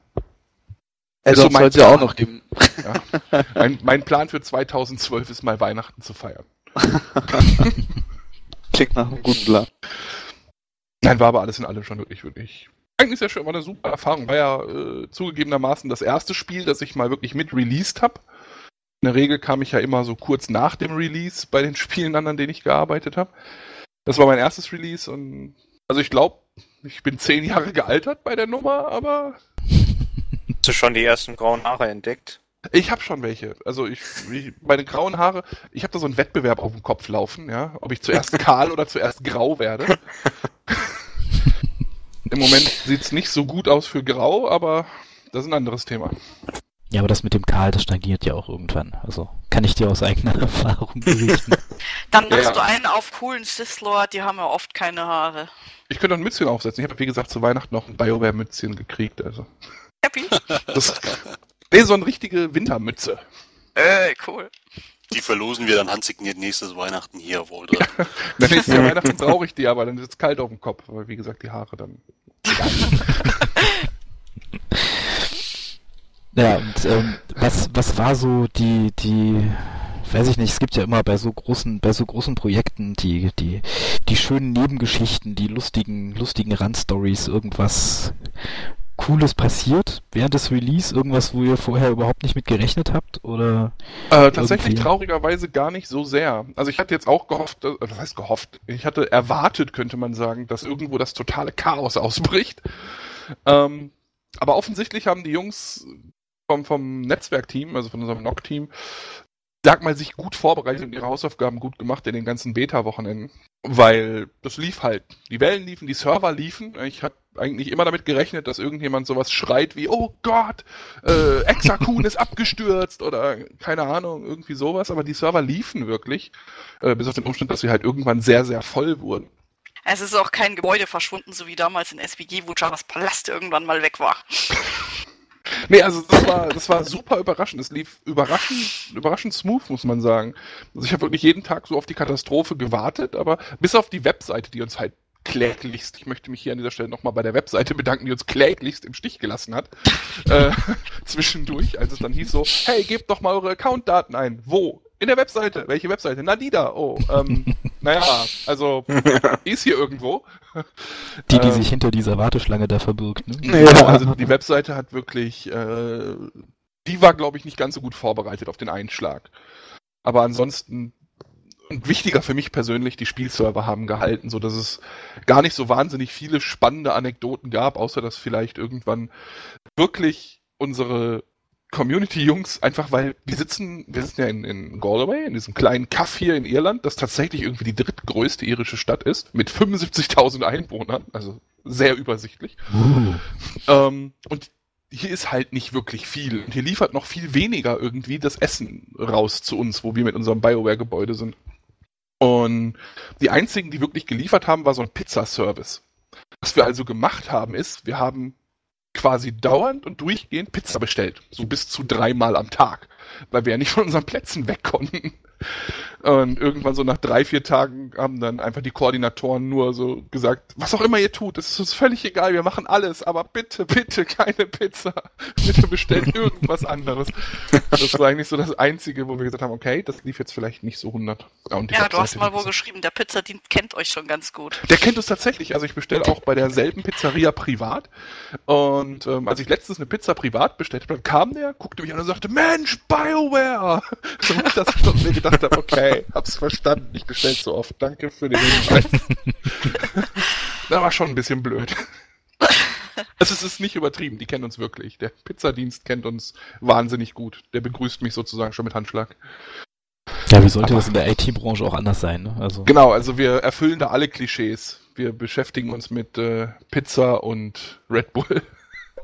Speaker 2: Also
Speaker 7: so mein
Speaker 2: soll es ja auch noch geben.
Speaker 7: Ja. Mein, mein Plan für 2012 ist mal Weihnachten zu feiern.
Speaker 2: Klingt nach einem guten Plan.
Speaker 7: Nein, war aber alles in allem schon wirklich, wirklich. Eigentlich sehr schön, war eine super Erfahrung. War ja äh, zugegebenermaßen das erste Spiel, das ich mal wirklich mit released habe. In der Regel kam ich ja immer so kurz nach dem Release bei den Spielen an, an denen ich gearbeitet habe. Das war mein erstes Release und also ich glaube, ich bin zehn Jahre gealtert bei der Nummer, aber
Speaker 5: Hast du schon die ersten grauen Haare entdeckt?
Speaker 7: Ich habe schon welche. Also ich, ich bei den grauen Haare, ich habe da so einen Wettbewerb auf dem Kopf laufen, ja, ob ich zuerst kahl oder zuerst grau werde. Im Moment sieht's nicht so gut aus für grau, aber das ist ein anderes Thema.
Speaker 3: Ja, aber das mit dem Karl, das stagniert ja auch irgendwann. Also kann ich dir aus eigener Erfahrung berichten.
Speaker 4: Dann machst
Speaker 7: ja.
Speaker 4: du einen auf coolen Sith-Lord, die haben ja oft keine Haare.
Speaker 7: Ich könnte noch ein Mützchen aufsetzen. Ich habe, wie gesagt, zu Weihnachten noch ein BioWare-Mützchen gekriegt. Also.
Speaker 4: Happy?
Speaker 7: Das, nee, so eine richtige Wintermütze.
Speaker 4: äh, cool.
Speaker 6: Die verlosen wir dann handsigniert nächstes Weihnachten hier, Walter.
Speaker 7: Dann nächstes Jahr Weihnachten brauche ich die, aber dann ist es kalt auf dem Kopf, weil, wie gesagt, die Haare dann.
Speaker 3: Ja, und ähm, was, was war so die, die weiß ich nicht, es gibt ja immer bei so großen, bei so großen Projekten die, die, die schönen Nebengeschichten, die lustigen, lustigen Randstories, irgendwas Cooles passiert während des Release? Irgendwas, wo ihr vorher überhaupt nicht mit gerechnet habt? Oder
Speaker 7: äh, tatsächlich irgendwie? traurigerweise gar nicht so sehr. Also ich hatte jetzt auch gehofft, äh, was heißt gehofft? Ich hatte erwartet, könnte man sagen, dass irgendwo das totale Chaos ausbricht. Ähm, aber offensichtlich haben die Jungs vom, vom Netzwerkteam, also von unserem NOC-Team, sag mal, sich gut vorbereitet und ihre Hausaufgaben gut gemacht in den ganzen Beta-Wochenenden. Weil das lief halt. Die Wellen liefen, die Server liefen. Ich hatte eigentlich immer damit gerechnet, dass irgendjemand sowas schreit wie, oh Gott, äh, Exakun ist abgestürzt oder keine Ahnung, irgendwie sowas. Aber die Server liefen wirklich. Äh, bis auf den Umstand, dass sie halt irgendwann sehr, sehr voll wurden.
Speaker 4: Es ist auch kein Gebäude verschwunden, so wie damals in SPG, wo Javas Palast irgendwann mal weg war.
Speaker 7: Nee, also das war, das war super überraschend. Es lief überraschend, überraschend smooth, muss man sagen. Also ich habe wirklich jeden Tag so auf die Katastrophe gewartet, aber bis auf die Webseite, die uns halt kläglichst, ich möchte mich hier an dieser Stelle nochmal bei der Webseite bedanken, die uns kläglichst im Stich gelassen hat, äh, zwischendurch, als es dann hieß so, hey, gebt doch mal eure Accountdaten ein. Wo? In der Webseite. Welche Webseite? Na, die da. Oh, ähm, naja, also, die ist hier irgendwo.
Speaker 3: Die, die ähm, sich hinter dieser Warteschlange da verbirgt.
Speaker 7: Ne? Ja, also die Webseite hat wirklich, äh, die war, glaube ich, nicht ganz so gut vorbereitet auf den Einschlag. Aber ansonsten, und wichtiger für mich persönlich, die Spielserver haben gehalten, so dass es gar nicht so wahnsinnig viele spannende Anekdoten gab, außer dass vielleicht irgendwann wirklich unsere Community-Jungs, einfach weil wir sitzen, wir sitzen ja in, in Galway, in diesem kleinen Kaff hier in Irland, das tatsächlich irgendwie die drittgrößte irische Stadt ist, mit 75.000 Einwohnern, also sehr übersichtlich. Uh. Ähm, und hier ist halt nicht wirklich viel. Und hier liefert noch viel weniger irgendwie das Essen raus zu uns, wo wir mit unserem Bioware-Gebäude sind. Und die einzigen, die wirklich geliefert haben, war so ein Pizzaservice. Was wir also gemacht haben, ist, wir haben quasi dauernd und durchgehend Pizza bestellt. So bis zu dreimal am Tag. Weil wir ja nicht von unseren Plätzen weg konnten. Und irgendwann so nach drei, vier Tagen haben dann einfach die Koordinatoren nur so gesagt, was auch immer ihr tut, es ist uns völlig egal, wir machen alles, aber bitte, bitte keine Pizza. Bitte bestellt irgendwas anderes. Das war eigentlich so das Einzige, wo wir gesagt haben, okay, das lief jetzt vielleicht nicht so 100.
Speaker 4: Ja, ja du hast mal wo geschrieben, der Pizzadienst kennt euch schon ganz gut.
Speaker 7: Der kennt uns tatsächlich. Also ich bestelle auch bei derselben Pizzeria privat. Und ähm, als ich letztens eine Pizza privat bestellt habe, kam der, guckte mich an und sagte, Mensch, Bioware! So, dass ich mir gedacht habe, okay, Okay, hab's verstanden. Ich bestell so oft. Danke für den Hinweis. das war schon ein bisschen blöd. Also es ist nicht übertrieben, die kennen uns wirklich. Der Pizzadienst kennt uns wahnsinnig gut. Der begrüßt mich sozusagen schon mit Handschlag.
Speaker 3: Ja, wie sollte Aber, das in der IT-Branche auch anders sein? Ne?
Speaker 7: Also. Genau, also wir erfüllen da alle Klischees. Wir beschäftigen uns mit äh, Pizza und Red Bull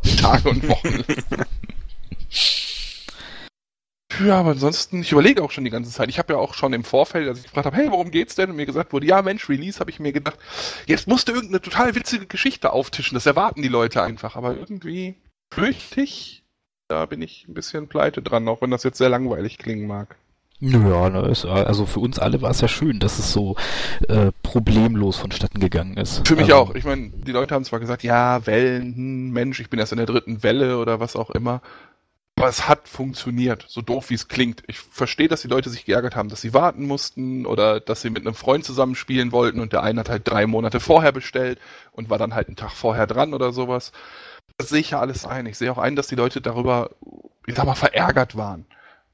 Speaker 7: Tage und Wochen. Ja, aber ansonsten, ich überlege auch schon die ganze Zeit. Ich habe ja auch schon im Vorfeld, als ich gefragt habe, hey, worum geht's denn? Und mir gesagt wurde, ja, Mensch, Release, habe ich mir gedacht, jetzt musst du irgendeine total witzige Geschichte auftischen. Das erwarten die Leute einfach. Aber irgendwie fürchte ich, da bin ich ein bisschen pleite dran, auch wenn das jetzt sehr langweilig klingen mag.
Speaker 3: Ja, ne, also für uns alle war es ja schön, dass es so äh, problemlos vonstatten gegangen ist.
Speaker 7: Für mich
Speaker 3: also,
Speaker 7: auch. Ich meine, die Leute haben zwar gesagt, ja, Wellen, hm, Mensch, ich bin erst in der dritten Welle oder was auch immer. Aber es hat funktioniert, so doof wie es klingt. Ich verstehe, dass die Leute sich geärgert haben, dass sie warten mussten oder dass sie mit einem Freund zusammenspielen wollten und der eine hat halt drei Monate vorher bestellt und war dann halt einen Tag vorher dran oder sowas. Das sehe ich ja alles ein. Ich sehe auch ein, dass die Leute darüber, ich sag mal, verärgert waren.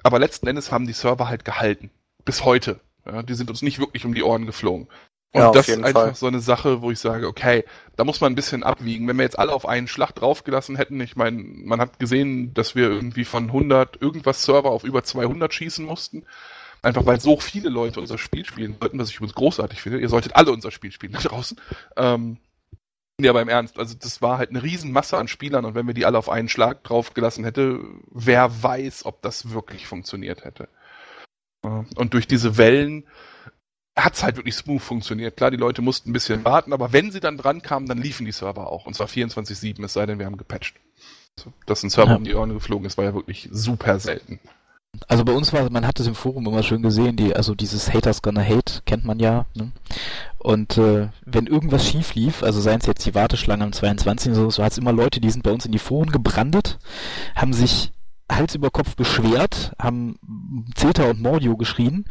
Speaker 7: Aber letzten Endes haben die Server halt gehalten. Bis heute. Ja, die sind uns nicht wirklich um die Ohren geflogen. Und ja, das ist einfach Fall. so eine Sache, wo ich sage, okay, da muss man ein bisschen abwiegen. Wenn wir jetzt alle auf einen Schlag draufgelassen hätten, ich meine, man hat gesehen, dass wir irgendwie von 100 irgendwas Server auf über 200 schießen mussten. Einfach weil so viele Leute unser Spiel spielen wollten, was ich übrigens großartig finde. Ihr solltet alle unser Spiel spielen da draußen. Ähm, ja, aber im Ernst, also das war halt eine Riesenmasse an Spielern und wenn wir die alle auf einen Schlag draufgelassen hätte, wer weiß, ob das wirklich funktioniert hätte. Und durch diese Wellen hat es halt wirklich smooth funktioniert. Klar, die Leute mussten ein bisschen warten, aber wenn sie dann dran kamen, dann liefen die Server auch. Und zwar 24-7, es sei denn, wir haben gepatcht. Dass ein Server ja. um die Ohren geflogen ist, war ja wirklich super selten.
Speaker 3: Also bei uns war, man hat es im Forum immer schön gesehen, die, also dieses Haters gonna hate kennt man ja. Ne? Und äh, wenn irgendwas schief lief, also seien es jetzt die Warteschlange am 22. so, so hat es immer Leute, die sind bei uns in die Foren gebrandet, haben sich Hals über Kopf beschwert, haben Zeta und Mordio geschrien.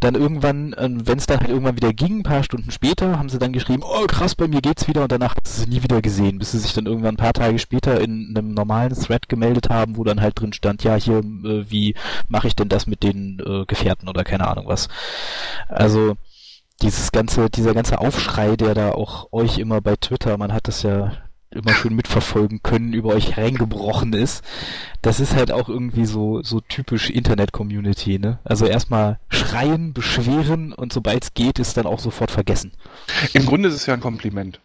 Speaker 3: Dann irgendwann, äh, wenn es dann halt irgendwann wieder ging, ein paar Stunden später, haben sie dann geschrieben, oh krass, bei mir geht's wieder und danach hat sie nie wieder gesehen, bis sie sich dann irgendwann ein paar Tage später in einem normalen Thread gemeldet haben, wo dann halt drin stand, ja hier, äh, wie mache ich denn das mit den äh, Gefährten oder keine Ahnung was. Also dieses ganze, dieser ganze Aufschrei, der da auch euch immer bei Twitter, man hat das ja immer schön mitverfolgen können, über euch reingebrochen ist. Das ist halt auch irgendwie so, so typisch Internet-Community, ne? Also erstmal schreien, beschweren und sobald es geht, ist dann auch sofort vergessen.
Speaker 7: Im Grunde ist es ja ein Kompliment.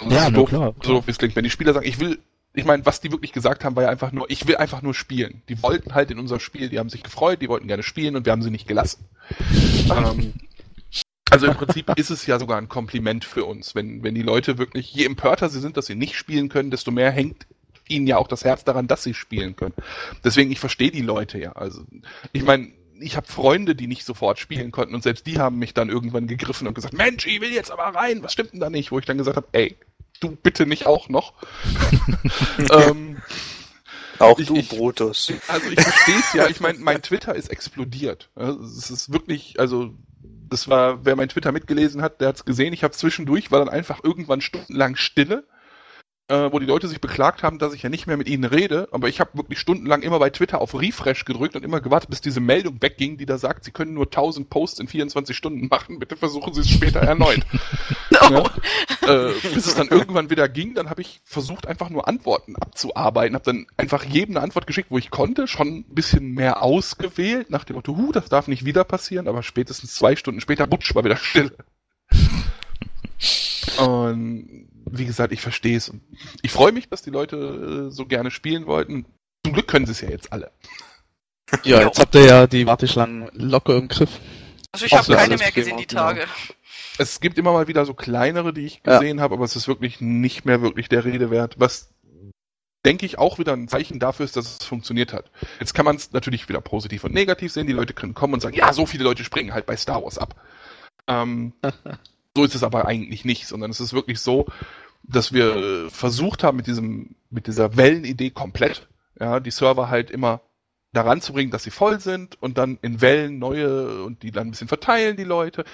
Speaker 7: Und
Speaker 3: Ja,
Speaker 7: so doof,
Speaker 3: klar,
Speaker 7: so doof wie es klingt. Wenn die Spieler sagen, ich will, ich meine, was die wirklich gesagt haben, war ja einfach nur, ich will einfach nur spielen. Die wollten halt in unser Spiel, die haben sich gefreut, die wollten gerne spielen und wir haben sie nicht gelassen. ähm, also im Prinzip ist es ja sogar ein Kompliment für uns, wenn, wenn die Leute wirklich, je empörter sie sind, dass sie nicht spielen können, desto mehr hängt ihnen ja auch das Herz daran, dass sie spielen können. Deswegen, ich verstehe die Leute ja. Also, ich meine, ich habe Freunde, die nicht sofort spielen konnten und selbst die haben mich dann irgendwann gegriffen und gesagt, Mensch, ich will jetzt aber rein, was stimmt denn da nicht? Wo ich dann gesagt habe, ey, du bitte nicht auch noch. ähm,
Speaker 5: Auch
Speaker 7: Ich-
Speaker 5: du,
Speaker 7: ich-
Speaker 5: Brutus.
Speaker 7: also ich verstehe es ja, ich meine, mein Twitter ist explodiert. Es ist wirklich, also das war, wer mein Twitter mitgelesen hat, der hat es gesehen. Ich habe zwischendurch, war dann einfach irgendwann stundenlang Stille, äh, wo die Leute sich beklagt haben, dass ich ja nicht mehr mit ihnen rede. Aber ich habe wirklich stundenlang immer bei Twitter auf Refresh gedrückt und immer gewartet, bis diese Meldung wegging, die da sagt, sie können nur 1000 Posts in 24 Stunden machen. Bitte versuchen Sie es später erneut. Ja? äh, bis es dann irgendwann wieder ging, dann habe ich versucht, einfach nur Antworten abzuarbeiten. Habe dann einfach jedem eine Antwort geschickt, wo ich konnte, schon ein bisschen mehr ausgewählt, nach dem Motto, huh, das darf nicht wieder passieren, aber spätestens zwei Stunden später, butsch, war wieder Stille. Und wie gesagt, ich verstehe es. Ich freue mich, dass die Leute äh, so gerne spielen wollten. Zum Glück können sie es ja jetzt alle.
Speaker 2: Ja, jetzt habt ihr ja die Warteschlangen locker im Griff.
Speaker 4: Also ich habe keine mehr gesehen die
Speaker 2: genau.
Speaker 4: Tage.
Speaker 7: Es gibt immer mal wieder so kleinere, die ich
Speaker 2: Ja.
Speaker 7: gesehen habe, aber es ist wirklich nicht mehr wirklich der Rede wert. Was denke ich auch wieder ein Zeichen dafür ist, dass es funktioniert hat. Jetzt kann man es natürlich wieder positiv und negativ sehen. Die Leute können kommen und sagen, ja, so viele Leute springen halt bei Star Wars ab. Ähm, so ist es aber eigentlich nicht, sondern es ist wirklich so, dass wir äh, versucht haben mit diesem, mit dieser Wellenidee komplett, ja, die Server halt immer daran zu bringen, dass sie voll sind und dann in Wellen neue und die dann ein bisschen verteilen, die Leute.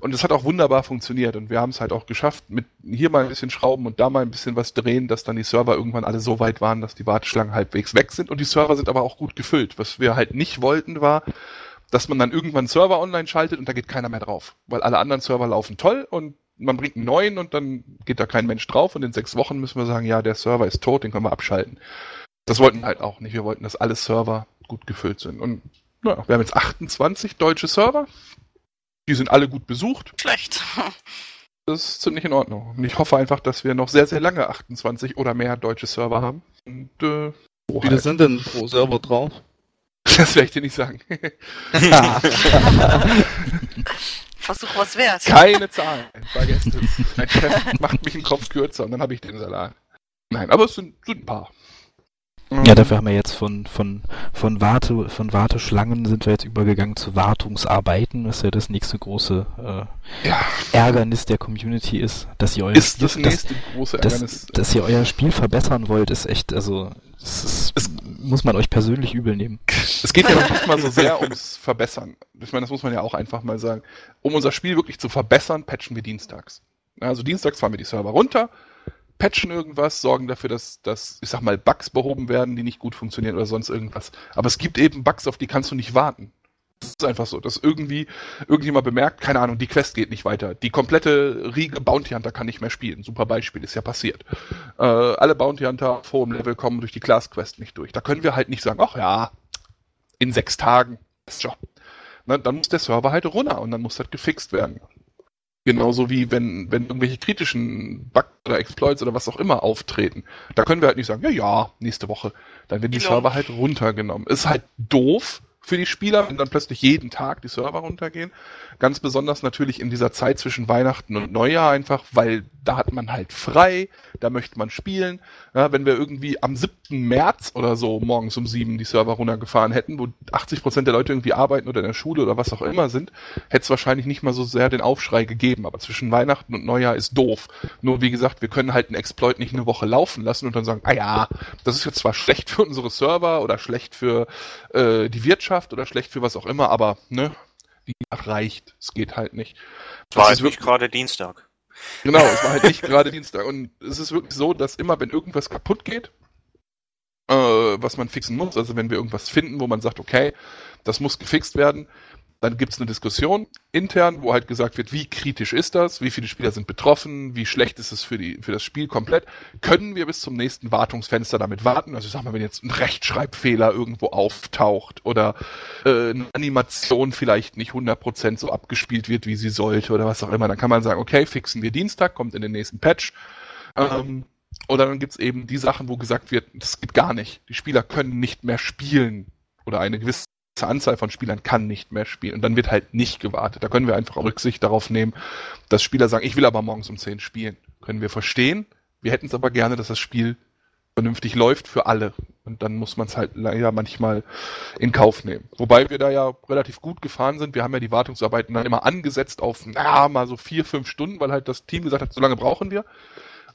Speaker 7: Und es hat auch wunderbar funktioniert und wir haben es halt auch geschafft, mit hier mal ein bisschen schrauben und da mal ein bisschen was drehen, dass dann die Server irgendwann alle so weit waren, dass die Warteschlangen halbwegs weg sind und die Server sind aber auch gut gefüllt. Was wir halt nicht wollten war, dass man dann irgendwann einen Server online schaltet und da geht keiner mehr drauf, weil alle anderen Server laufen toll und man bringt einen neuen und dann geht da kein Mensch drauf und in sechs Wochen müssen wir sagen, ja, der Server ist tot, den können wir abschalten. Das wollten wir halt auch nicht. Wir wollten, dass alle Server gut gefüllt sind. Und naja, wir haben jetzt 28 deutsche Server. Die sind alle gut besucht.
Speaker 4: Schlecht.
Speaker 7: Das ist ziemlich in Ordnung. Und ich hoffe einfach, dass wir noch sehr, sehr lange 28 oder mehr deutsche Server haben. Und äh,
Speaker 2: Wie viele
Speaker 7: halt.
Speaker 2: sind denn pro Server drauf?
Speaker 7: Das werde ich dir nicht sagen.
Speaker 4: Versuch was wert.
Speaker 7: Keine Zahlen. Vergesst es. Mein Chef macht mich den Kopf kürzer und dann habe ich den Salat. Nein, aber es sind, sind ein paar.
Speaker 3: Ja, dafür haben wir jetzt von, von, von, Warte, von Warteschlangen sind wir jetzt übergegangen zu Wartungsarbeiten, was ja das nächste große äh,
Speaker 7: Ja,
Speaker 3: Ärgernis der Community ist, dass ihr euer
Speaker 7: ist das
Speaker 3: Spiel, dass,
Speaker 7: nächste große
Speaker 3: dass,
Speaker 7: Ärgernis.
Speaker 3: dass ihr euer Spiel verbessern wollt, ist echt, also das ist,
Speaker 7: Es-
Speaker 3: muss man euch persönlich übel nehmen.
Speaker 7: Es geht ja noch nicht mal so sehr ums Verbessern. Ich meine, das muss man ja auch einfach mal sagen. Um unser Spiel wirklich zu verbessern, patchen wir dienstags. Also dienstags fahren wir die Server runter, patchen irgendwas, sorgen dafür, dass, dass, ich sag mal, Bugs behoben werden, die nicht gut funktionieren oder sonst irgendwas. Aber es gibt eben Bugs, auf die kannst du nicht warten. Das ist einfach so, dass irgendwie irgendjemand bemerkt, keine Ahnung, die Quest geht nicht weiter. Die komplette Riege Bounty Hunter kann nicht mehr spielen. Super Beispiel, ist ja passiert. Äh, alle Bounty Hunter auf hohem Level kommen durch die Class Quest nicht durch. Da können wir halt nicht sagen, ach ja, in sechs Tagen. Ist schon. Na, dann muss der Server halt runter und dann muss das gefixt werden. Genauso wie wenn, wenn irgendwelche kritischen Bugs oder Exploits oder was auch immer auftreten. Da können wir halt nicht sagen, ja, ja, nächste Woche. Dann werden die
Speaker 4: Elon.
Speaker 7: Server halt runtergenommen. Ist halt doof für die Spieler, wenn dann plötzlich jeden Tag die Server runtergehen. Ganz besonders natürlich in dieser Zeit zwischen Weihnachten und Neujahr einfach, weil da hat man halt frei, da möchte man spielen. Ja, wenn wir irgendwie am 7. März oder so morgens um 7 die Server runtergefahren hätten, wo 80 Prozent der Leute irgendwie arbeiten oder in der Schule oder was auch immer sind, hätte es wahrscheinlich nicht mal so sehr den Aufschrei gegeben. Aber zwischen Weihnachten und Neujahr ist doof. Nur wie gesagt, wir können halt einen Exploit nicht eine Woche laufen lassen und dann sagen, ah ja, das ist jetzt zwar schlecht für unsere Server oder schlecht für äh, die Wirtschaft oder schlecht für was auch immer, aber ne, die reicht. Es geht halt nicht.
Speaker 5: Es war halt nicht gerade Dienstag.
Speaker 7: Genau, es war halt nicht gerade Dienstag. Und es ist wirklich so, dass immer, wenn irgendwas kaputt geht, äh, was man fixen muss, also wenn wir irgendwas finden, wo man sagt, okay, das muss gefixt werden, dann gibt es eine Diskussion intern, wo halt gesagt wird, wie kritisch ist das, wie viele Spieler sind betroffen, wie schlecht ist es für, die, für das Spiel komplett. Können wir bis zum nächsten Wartungsfenster damit warten? Also sag mal, wenn jetzt ein Rechtschreibfehler irgendwo auftaucht oder äh, eine Animation vielleicht nicht 100% so abgespielt wird, wie sie sollte oder was auch immer, dann kann man sagen, okay, fixen wir Dienstag, kommt in den nächsten Patch. Ähm, oder dann gibt's eben die Sachen, wo gesagt wird, das geht gar nicht. Die Spieler können nicht mehr spielen oder eine gewisse Anzahl von Spielern kann nicht mehr spielen. Und dann wird halt nicht gewartet. Da können wir einfach Rücksicht darauf nehmen, dass Spieler sagen, ich will aber morgens um 10 spielen. Können wir verstehen. Wir hätten es aber gerne, dass das Spiel vernünftig läuft für alle. Und dann muss man es halt leider manchmal in Kauf nehmen. Wobei wir da ja relativ gut gefahren sind. Wir haben ja die Wartungsarbeiten dann immer angesetzt auf, na, mal so vier, fünf Stunden, weil halt das Team gesagt hat, so lange brauchen wir.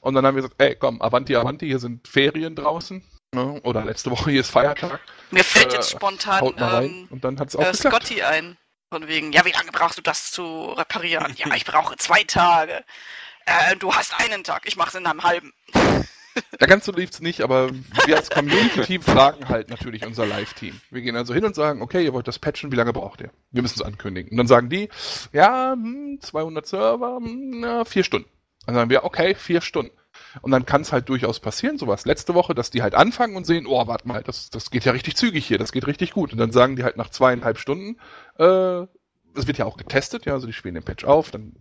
Speaker 7: Und dann haben wir gesagt, ey, komm, Avanti, Avanti, hier sind Ferien draußen. Ne? Oder letzte Woche hier ist Feiertag.
Speaker 4: Mir fällt äh, jetzt spontan
Speaker 7: ähm, und dann hat's auch
Speaker 4: äh, Scotty ein. Von wegen, ja, wie lange brauchst du das zu reparieren? ja, ich brauche zwei Tage. Äh, du hast einen Tag, ich mach's in einem halben.
Speaker 7: Ja, ganz so lief's nicht, aber wir als Community-Team fragen halt natürlich unser Live-Team. Wir gehen also hin und sagen, okay, ihr wollt das patchen, wie lange braucht ihr? Wir müssen es ankündigen. Und dann sagen die, ja, 200 hm, Server, hm, na, vier Stunden. Dann sagen wir, okay, vier Stunden. Und dann kann es halt durchaus passieren, sowas letzte Woche, dass die halt anfangen und sehen, oh, warte mal, das, das geht ja richtig zügig hier, das geht richtig gut. Und dann sagen die halt nach zweieinhalb Stunden, äh, es wird ja auch getestet, ja, also die spielen den Patch auf, dann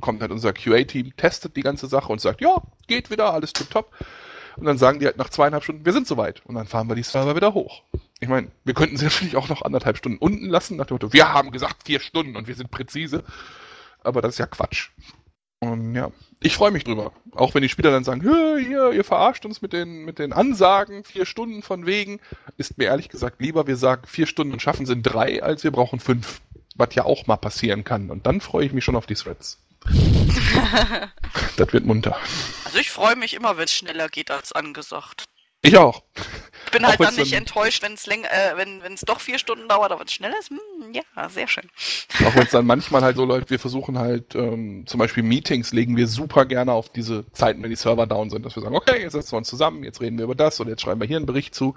Speaker 7: kommt halt unser QA-Team, testet die ganze Sache und sagt, ja, geht wieder, alles top. Und dann sagen die halt nach zweieinhalb Stunden, wir sind soweit. Und dann fahren wir die Server wieder hoch. Ich meine, wir könnten sie natürlich auch noch anderthalb Stunden unten lassen, nach dem Motto, wir haben gesagt vier Stunden und wir sind präzise. Aber das ist ja Quatsch. Und ja, ich freue mich drüber. Auch wenn die Spieler dann sagen, hier, ihr verarscht uns mit den, mit den Ansagen, vier Stunden von wegen, ist mir ehrlich gesagt lieber, wir sagen, vier Stunden schaffen sind drei, als wir brauchen fünf. Was ja auch mal passieren kann. Und dann freue ich mich schon auf die Threads. das wird munter.
Speaker 4: Also ich freue mich immer, wenn es schneller geht als angesagt.
Speaker 7: Ich auch.
Speaker 4: Ich bin halt dann nicht enttäuscht, wenn's äh, wenn es doch vier Stunden dauert, aber es schnell ist. Hm, ja, sehr schön.
Speaker 7: Auch wenn es dann manchmal halt so läuft, wir versuchen halt, ähm, zum Beispiel Meetings legen wir super gerne auf diese Zeiten, wenn die Server down sind, dass wir sagen, okay, jetzt setzen wir uns zusammen, jetzt reden wir über das oder jetzt schreiben wir hier einen Bericht zu.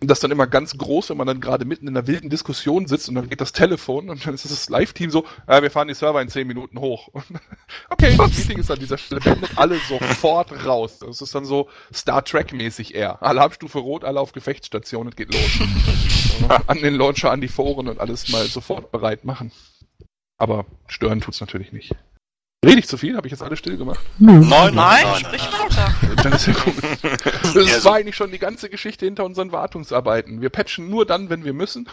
Speaker 7: Und das dann immer ganz groß, wenn man dann gerade mitten in einer wilden Diskussion sitzt und dann geht das Telefon und dann ist das Live-Team so, äh, wir fahren die Server in zehn Minuten hoch. okay, das Meeting ist an dieser Stelle beendet, alle sofort raus. Das ist dann so Star Trek-mäßig eher. Alarmstufe rot, alle auf Gefechtsstation und geht los. an den Launcher, an die Foren und alles mal sofort bereit machen. Aber stören tut's natürlich nicht. Rede ich zu viel? Habe ich jetzt alles still gemacht?
Speaker 4: Nein, nein, nein sprich weiter.
Speaker 7: Dann ist ja gut. Das war eigentlich schon die ganze Geschichte hinter unseren Wartungsarbeiten. Wir patchen nur dann, wenn wir müssen.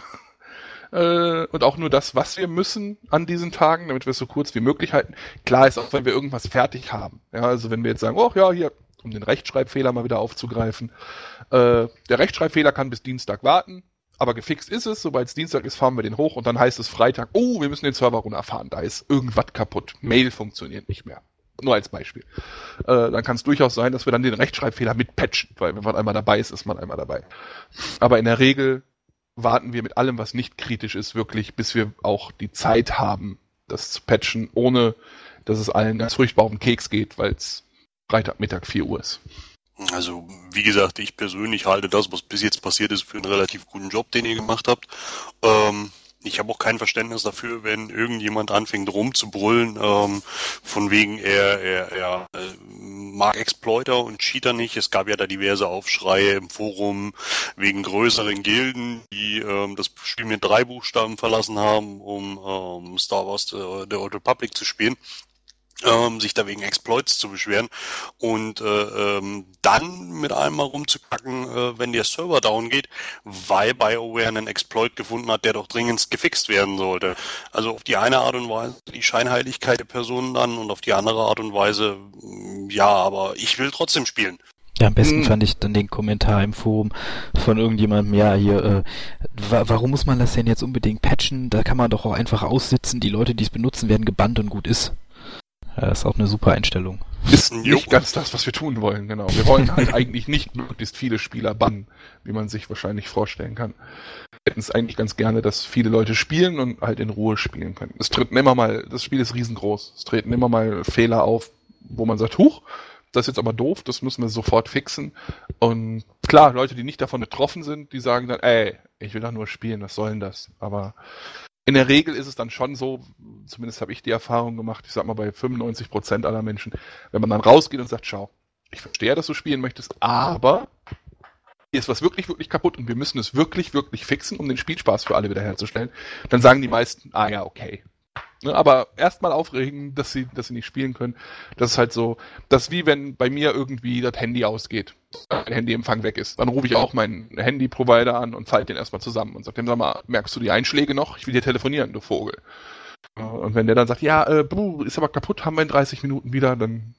Speaker 7: Äh, und auch nur das, was wir müssen an diesen Tagen, damit wir es so kurz wie möglich halten. Klar ist auch, wenn wir irgendwas fertig haben. Ja, also wenn wir jetzt sagen, oh ja, hier, um den Rechtschreibfehler mal wieder aufzugreifen. Äh, der Rechtschreibfehler kann bis Dienstag warten, aber gefixt ist es. Sobald es Dienstag ist, fahren wir den hoch und dann heißt es Freitag, oh, wir müssen den Server runterfahren, da ist irgendwas kaputt. Mail funktioniert nicht mehr. Nur als Beispiel. Äh, dann kann es durchaus sein, dass wir dann den Rechtschreibfehler mitpatchen, weil wenn man einmal dabei ist, ist man einmal dabei. Aber in der Regel warten wir mit allem, was nicht kritisch ist, wirklich, bis wir auch die Zeit haben, das zu patchen, ohne dass es allen ganz furchtbar auf den Keks geht, weil es Freitagmittag 4 Uhr ist.
Speaker 6: Also, wie gesagt, ich persönlich halte das, was bis jetzt passiert ist, für einen relativ guten Job, den ihr gemacht habt. Ähm, ich habe auch kein Verständnis dafür, wenn irgendjemand anfängt rumzubrüllen, ähm, von wegen er, er, er äh, mag Exploiter und Cheater nicht. Es gab ja da diverse Aufschreie im Forum wegen größeren Gilden, die ähm, das Spiel mit drei Buchstaben verlassen haben, um ähm, Star Wars äh, The Old Republic zu spielen. Ähm, sich da wegen Exploits zu beschweren und äh, ähm, dann mit einem mal rumzukacken, äh, wenn der Server down geht, weil BioWare einen Exploit gefunden hat, der doch dringend gefixt werden sollte. Also auf die eine Art und Weise die Scheinheiligkeit der Person dann und auf die andere Art und Weise, mm, ja, aber ich will trotzdem spielen.
Speaker 3: Ja, am besten
Speaker 2: Hm.
Speaker 3: fand ich dann den Kommentar im Forum von irgendjemandem, ja, hier, äh, wa warum muss man das denn jetzt unbedingt patchen? Da kann man doch auch einfach aussitzen, die Leute, die es benutzen, werden gebannt und gut ist. Das ist auch eine super Einstellung.
Speaker 7: Ist
Speaker 6: Jo.
Speaker 7: nicht ganz das, was wir tun wollen, genau. Wir wollen halt eigentlich nicht möglichst viele Spieler bannen, wie man sich wahrscheinlich vorstellen kann. Wir hätten es eigentlich ganz gerne, dass viele Leute spielen und halt in Ruhe spielen können. Es treten immer mal, das Spiel ist riesengroß. Es treten immer mal Fehler auf, wo man sagt, huch, das ist jetzt aber doof, das müssen wir sofort fixen. Und klar, Leute, die nicht davon betroffen sind, die sagen dann, ey, ich will doch nur spielen, was soll denn das? Aber in der Regel ist es dann schon so, zumindest habe ich die Erfahrung gemacht, ich sag mal bei 95% aller Menschen, wenn man dann rausgeht und sagt, schau, ich verstehe, dass du spielen möchtest, aber hier ist was wirklich, wirklich kaputt und wir müssen es wirklich, wirklich fixen, um den Spielspaß für alle wiederherzustellen, dann sagen die meisten, ah ja, okay. Ne, aber erstmal aufregen, dass sie, dass sie nicht spielen können. Das ist halt so, das ist wie wenn bei mir irgendwie das Handy ausgeht, mein Handyempfang weg ist. Dann rufe ich auch meinen Handy-Provider an und falte den erstmal zusammen und sage dem, sag mal, merkst du die Einschläge noch? Ich will dir telefonieren, du Vogel. Und wenn der dann sagt, ja, äh, buh, ist aber kaputt, haben wir in 30 Minuten wieder, dann,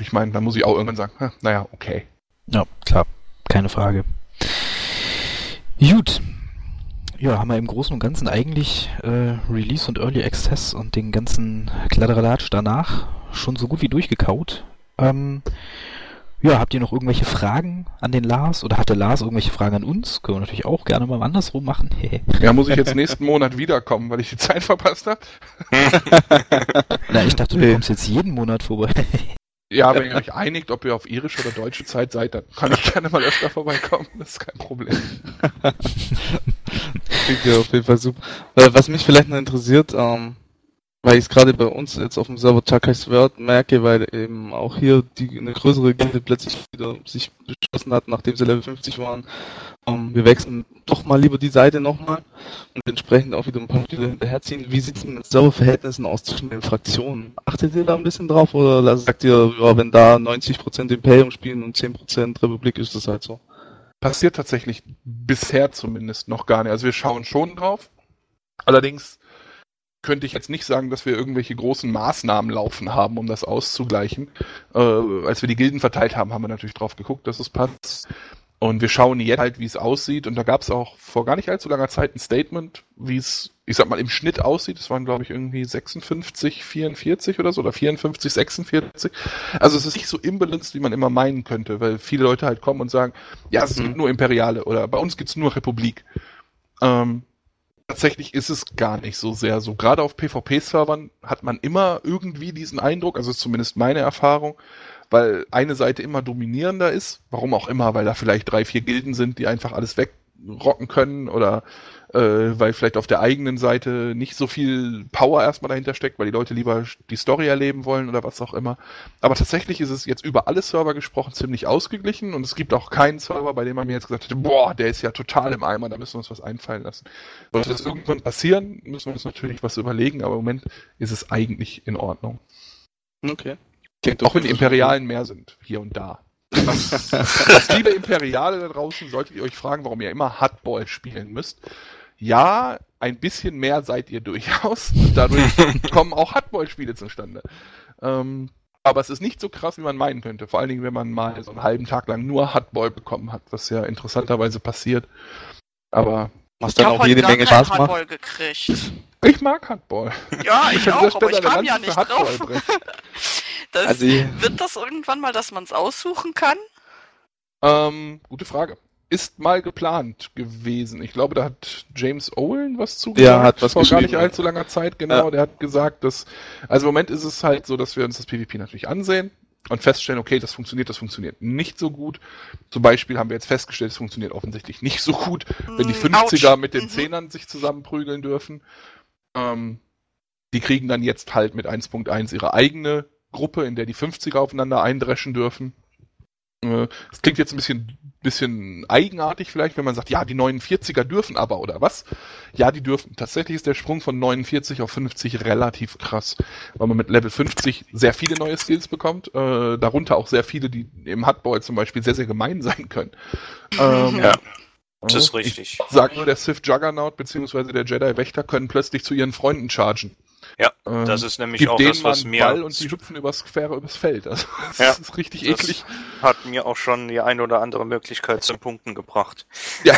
Speaker 7: ich meine, dann muss ich auch irgendwann sagen, naja, okay.
Speaker 3: Ja, klar, keine Frage. Gut. Ja, haben wir im Großen und Ganzen eigentlich äh, Release und Early Access und den ganzen Kladderadatsch danach schon so gut wie durchgekaut. Ähm, ja, habt ihr noch irgendwelche Fragen an den Lars oder hat der Lars irgendwelche Fragen an uns? Können wir natürlich auch gerne mal andersrum machen.
Speaker 7: Ja, muss ich jetzt nächsten Monat wiederkommen, weil ich die Zeit verpasst habe?
Speaker 3: Na, ich dachte, du
Speaker 2: Nee.
Speaker 3: kommst jetzt jeden Monat vorbei.
Speaker 7: Ja, wenn ihr euch einigt, ob ihr auf irische oder deutsche Zeit seid, dann kann ich gerne mal öfter vorbeikommen. Das ist kein Problem.
Speaker 2: Klingt ja auf jeden Fall super. Äh, Was mich vielleicht noch interessiert, ähm, weil ich es gerade bei uns jetzt auf dem Server Chakai's Word merke, weil eben auch hier die eine größere Gilde plötzlich wieder sich beschlossen hat, nachdem sie Level 50 waren, ähm, wir wechseln doch mal lieber die Seite nochmal und entsprechend auch wieder ein paar Spiele hinterherziehen. Wie sieht es mit Serververhältnissen aus zwischen den Fraktionen? Achtet ihr da ein bisschen drauf oder sagt ihr, ja, wenn da 90% Imperium spielen und 10% Republik ist das halt so?
Speaker 7: Passiert tatsächlich bisher zumindest noch gar nicht. Also wir schauen schon drauf. Allerdings könnte ich jetzt nicht sagen, dass wir irgendwelche großen Maßnahmen laufen haben, um das auszugleichen. Äh, als wir die Gilden verteilt haben, haben wir natürlich drauf geguckt, dass es passt. Und wir schauen jetzt halt, wie es aussieht. Und da gab es auch vor gar nicht allzu langer Zeit ein Statement, wie es, ich sag mal, im Schnitt aussieht. Es waren, glaube ich, irgendwie 56, 44 oder so, oder 54, 46. Also es ist nicht so imbalanced, wie man immer meinen könnte, weil viele Leute halt kommen und sagen, ja, es
Speaker 2: Mhm.
Speaker 7: gibt nur Imperiale oder bei uns gibt's nur Republik. Ähm, tatsächlich ist es gar nicht so sehr so. Gerade auf PvP-Servern hat man immer irgendwie diesen Eindruck, also zumindest meine Erfahrung, weil eine Seite immer dominierender ist. Warum auch immer, weil da vielleicht drei, vier Gilden sind, die einfach alles wegrocken können oder äh, weil vielleicht auf der eigenen Seite nicht so viel Power erstmal dahinter steckt, weil die Leute lieber die Story erleben wollen oder was auch immer. Aber tatsächlich ist es jetzt über alle Server gesprochen ziemlich ausgeglichen und es gibt auch keinen Server, bei dem man mir jetzt gesagt hätte, boah, der ist ja total im Eimer, da müssen wir uns was einfallen lassen. Sollte das irgendwann passieren, müssen wir uns natürlich was überlegen, aber im Moment ist es eigentlich in Ordnung.
Speaker 2: Okay.
Speaker 7: Auch wenn die Imperialen mehr sind, hier und da. Was liebe Imperiale da draußen, solltet ihr euch fragen, warum ihr immer Hardball spielen müsst. Ja, ein bisschen mehr seid ihr durchaus. Dadurch kommen auch Hardball-Spiele zustande. Ähm, aber es ist nicht so krass, wie man meinen könnte. Vor allen Dingen, wenn man mal so einen halben Tag lang nur Hardball bekommen hat, was ja interessanterweise passiert. Aber
Speaker 2: Was
Speaker 4: Ich
Speaker 2: dann
Speaker 4: habe
Speaker 2: auch jede Menge Spaß macht.
Speaker 4: Hardball gekriegt.
Speaker 7: ich mag Hardball.
Speaker 4: Ja, ich
Speaker 7: bin
Speaker 4: auch, aber ich kam ja nicht drauf. Das,
Speaker 2: Also, ich-
Speaker 4: wird das irgendwann mal, dass man es aussuchen kann?
Speaker 7: Ähm, gute Frage. Ist mal geplant gewesen. Ich glaube, da hat James Owen was zugesagt.
Speaker 2: Ja, hat was
Speaker 7: vor gar nicht allzu langer Zeit, genau.
Speaker 2: Ja.
Speaker 7: Der hat gesagt, dass, also im Moment ist es halt so, dass wir uns das PvP natürlich ansehen und feststellen, okay, das funktioniert, das funktioniert nicht so gut. Zum Beispiel haben wir jetzt festgestellt, es funktioniert offensichtlich nicht so gut, wenn die
Speaker 4: Mm,
Speaker 7: 50er
Speaker 4: ouch.
Speaker 7: mit den
Speaker 4: Mhm.
Speaker 7: 10ern sich zusammenprügeln dürfen. Ähm, die kriegen dann jetzt halt mit 1.1 ihre eigene Gruppe, in der die 50er aufeinander eindreschen dürfen. Äh, Es klingt jetzt ein bisschen, bisschen eigenartig vielleicht, wenn man sagt, ja, die 49er dürfen aber, oder was? Ja, die dürfen. Tatsächlich ist der Sprung von 49 auf 50 relativ krass, weil man mit Level 50 sehr viele neue Skills bekommt, äh, darunter auch sehr viele, die im Hardball zum Beispiel sehr, sehr gemein sein können. Ähm,
Speaker 5: Ja, das ist
Speaker 7: ich
Speaker 5: richtig.
Speaker 7: Sag nur, der Sith Juggernaut bzw. der Jedi Wächter können plötzlich zu ihren Freunden chargen.
Speaker 5: Ja,
Speaker 7: Ähm,
Speaker 5: das ist nämlich auch
Speaker 7: denen
Speaker 5: das, was mir
Speaker 7: Ball und die hüpfen übers quer übers Feld. Also, das
Speaker 5: Ja,
Speaker 7: ist richtig
Speaker 5: das-
Speaker 7: eklig.
Speaker 5: hat mir auch schon die ein oder andere Möglichkeit zum Punkten gebracht.
Speaker 7: Ja,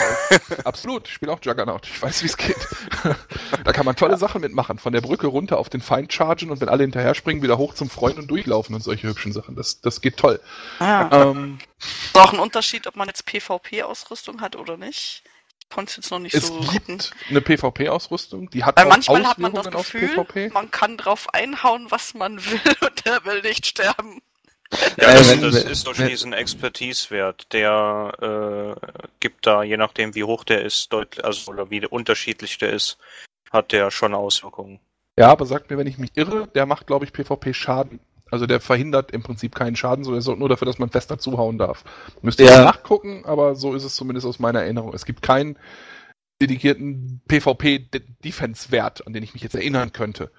Speaker 7: absolut. Ich spiele auch Juggernaut. Ich weiß, wie es geht. da kann man tolle Sachen mitmachen. Von der Brücke runter auf den Feind chargen und wenn alle hinterher springen, wieder hoch zum Freund und durchlaufen und solche hübschen Sachen. Das, das geht toll.
Speaker 4: Ah,
Speaker 7: Ähm,
Speaker 4: ist auch ein Unterschied, ob man jetzt PvP-Ausrüstung hat oder nicht. Konnte es jetzt noch nicht
Speaker 7: es
Speaker 4: so
Speaker 7: gibt
Speaker 4: gucken.
Speaker 7: eine PvP-Ausrüstung, die hat
Speaker 4: Weil
Speaker 7: auch
Speaker 4: manchmal hat man das Gefühl,
Speaker 7: PvP.
Speaker 4: man kann drauf einhauen, was man will und der will nicht sterben.
Speaker 5: Ja,
Speaker 2: Äh,
Speaker 5: das,
Speaker 2: wenn-
Speaker 5: das ist doch
Speaker 2: wenn-
Speaker 5: diesen Expertise-Wert. Der äh, gibt da, je nachdem wie hoch der ist, deutlich, also oder wie unterschiedlich der ist, hat der schon Auswirkungen.
Speaker 7: Ja, aber sagt mir, wenn ich mich irre, der macht, glaube ich, PvP Schaden. Also der verhindert im Prinzip keinen Schaden, sondern er sorgt nur dafür, dass man fester zuhauen darf. Müsst ihr
Speaker 2: Ja.
Speaker 7: nachgucken, aber so ist es zumindest aus meiner Erinnerung. Es gibt keinen dedizierten PvP-Defense-Wert, an den ich mich jetzt erinnern könnte.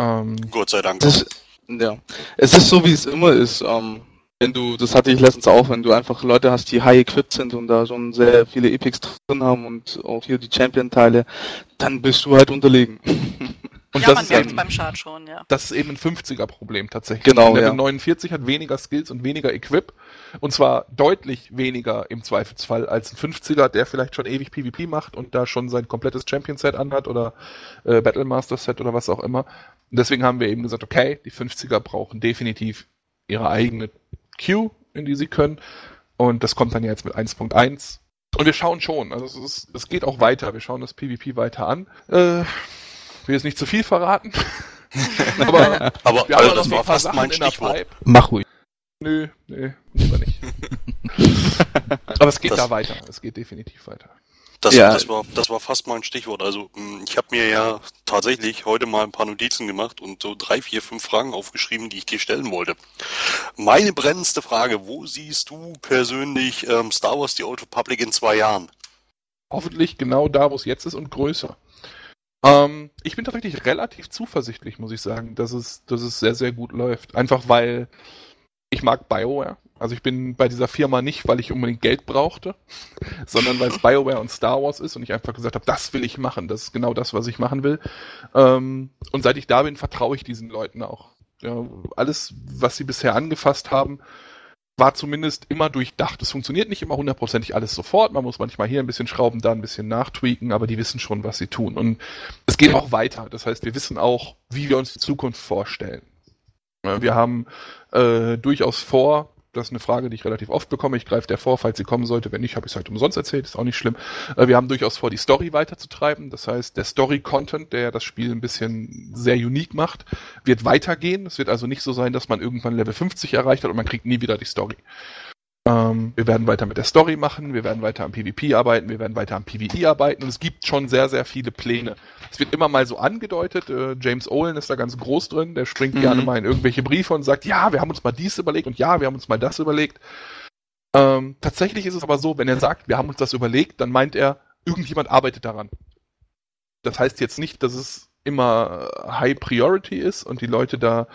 Speaker 7: Ähm,
Speaker 6: Gott sei Dank.
Speaker 2: Es ist, ja. Es ist so, wie es immer ist. Ähm, wenn du, das hatte ich letztens auch, wenn du einfach Leute hast, die high equipped sind und da schon sehr viele Epics drin haben und auch hier die Champion-Teile, dann bist du halt unterlegen.
Speaker 7: und
Speaker 4: ja,
Speaker 7: das
Speaker 4: man
Speaker 7: ist
Speaker 4: merkt
Speaker 7: eben,
Speaker 4: beim Chart schon, ja.
Speaker 7: das ist eben ein 50er-Problem tatsächlich.
Speaker 2: Genau,
Speaker 7: Level
Speaker 2: ja.
Speaker 7: 49 hat weniger Skills und weniger Equip. Und zwar deutlich weniger im Zweifelsfall als ein 50er, der vielleicht schon ewig PvP macht und da schon sein komplettes Champion-Set anhat oder äh, Battlemaster-Set oder was auch immer. Und deswegen haben wir eben gesagt, okay, die 50er brauchen definitiv ihre eigene Queue, in die sie können. Und das kommt dann ja jetzt mit 1.1. Und wir schauen schon, also es, ist, es geht auch weiter. Wir schauen das PvP weiter an. Äh, will jetzt nicht zu viel verraten. Aber
Speaker 6: Aber
Speaker 7: wir
Speaker 6: also, das war fast
Speaker 7: Sachen
Speaker 6: mein Stichwort.
Speaker 3: Mach ruhig.
Speaker 7: Nö, nö, lieber nicht. Aber es geht
Speaker 6: Das-
Speaker 7: da weiter. Es geht definitiv weiter.
Speaker 6: Das,
Speaker 2: Ja.
Speaker 6: das, war, das war fast mein Stichwort. Also mh, ich habe mir ja tatsächlich heute mal ein paar Notizen gemacht und so drei, vier, fünf Fragen aufgeschrieben, die ich dir stellen wollte. Meine brennendste Frage, wo siehst du persönlich ähm, Star Wars The Old Republic in zwei Jahren?
Speaker 7: Hoffentlich genau da, wo es jetzt ist und größer. Ähm, ich bin tatsächlich relativ zuversichtlich, muss ich sagen, dass es, dass es sehr, sehr gut läuft. Einfach weil ich mag BioWare. Also ich bin bei dieser Firma nicht, weil ich unbedingt Geld brauchte, sondern weil es BioWare und Star Wars ist und ich einfach gesagt habe, das will ich machen. Das ist genau das, was ich machen will. Ähm, und seit ich da bin, vertraue ich diesen Leuten auch. Ja, alles, was sie bisher angefasst haben, war zumindest immer durchdacht. Es funktioniert nicht immer hundertprozentig alles sofort. Man muss manchmal hier ein bisschen schrauben, da ein bisschen nachtweaken, aber die wissen schon, was sie tun. Und es geht auch weiter. Das heißt, wir wissen auch, wie wir uns die Zukunft vorstellen. Wir haben äh, durchaus vor, das ist eine Frage, die ich relativ oft bekomme. Ich greife der vor, falls sie kommen sollte. Wenn nicht, habe ich es halt umsonst erzählt, ist auch nicht schlimm. Äh, wir haben durchaus vor, die Story weiterzutreiben. Das heißt, der Story-Content, der das Spiel ein bisschen sehr unique macht, wird weitergehen. Es wird also nicht so sein, dass man irgendwann Level 50 erreicht hat und man kriegt nie wieder die Story. Ähm, wir werden weiter mit der Story machen, wir werden weiter am PvP arbeiten, wir werden weiter am PvE arbeiten und es gibt schon sehr, sehr viele Pläne. Es wird immer mal so angedeutet, äh, James Olin ist da ganz groß drin, der springt
Speaker 2: Mhm.
Speaker 7: gerne mal in irgendwelche Briefe und sagt, ja, wir haben uns mal dies überlegt und ja, wir haben uns mal das überlegt. Ähm, tatsächlich ist es aber so, wenn er sagt, wir haben uns das überlegt, dann meint er, irgendjemand arbeitet daran. Das heißt jetzt nicht, dass es immer High Priority ist und die Leute da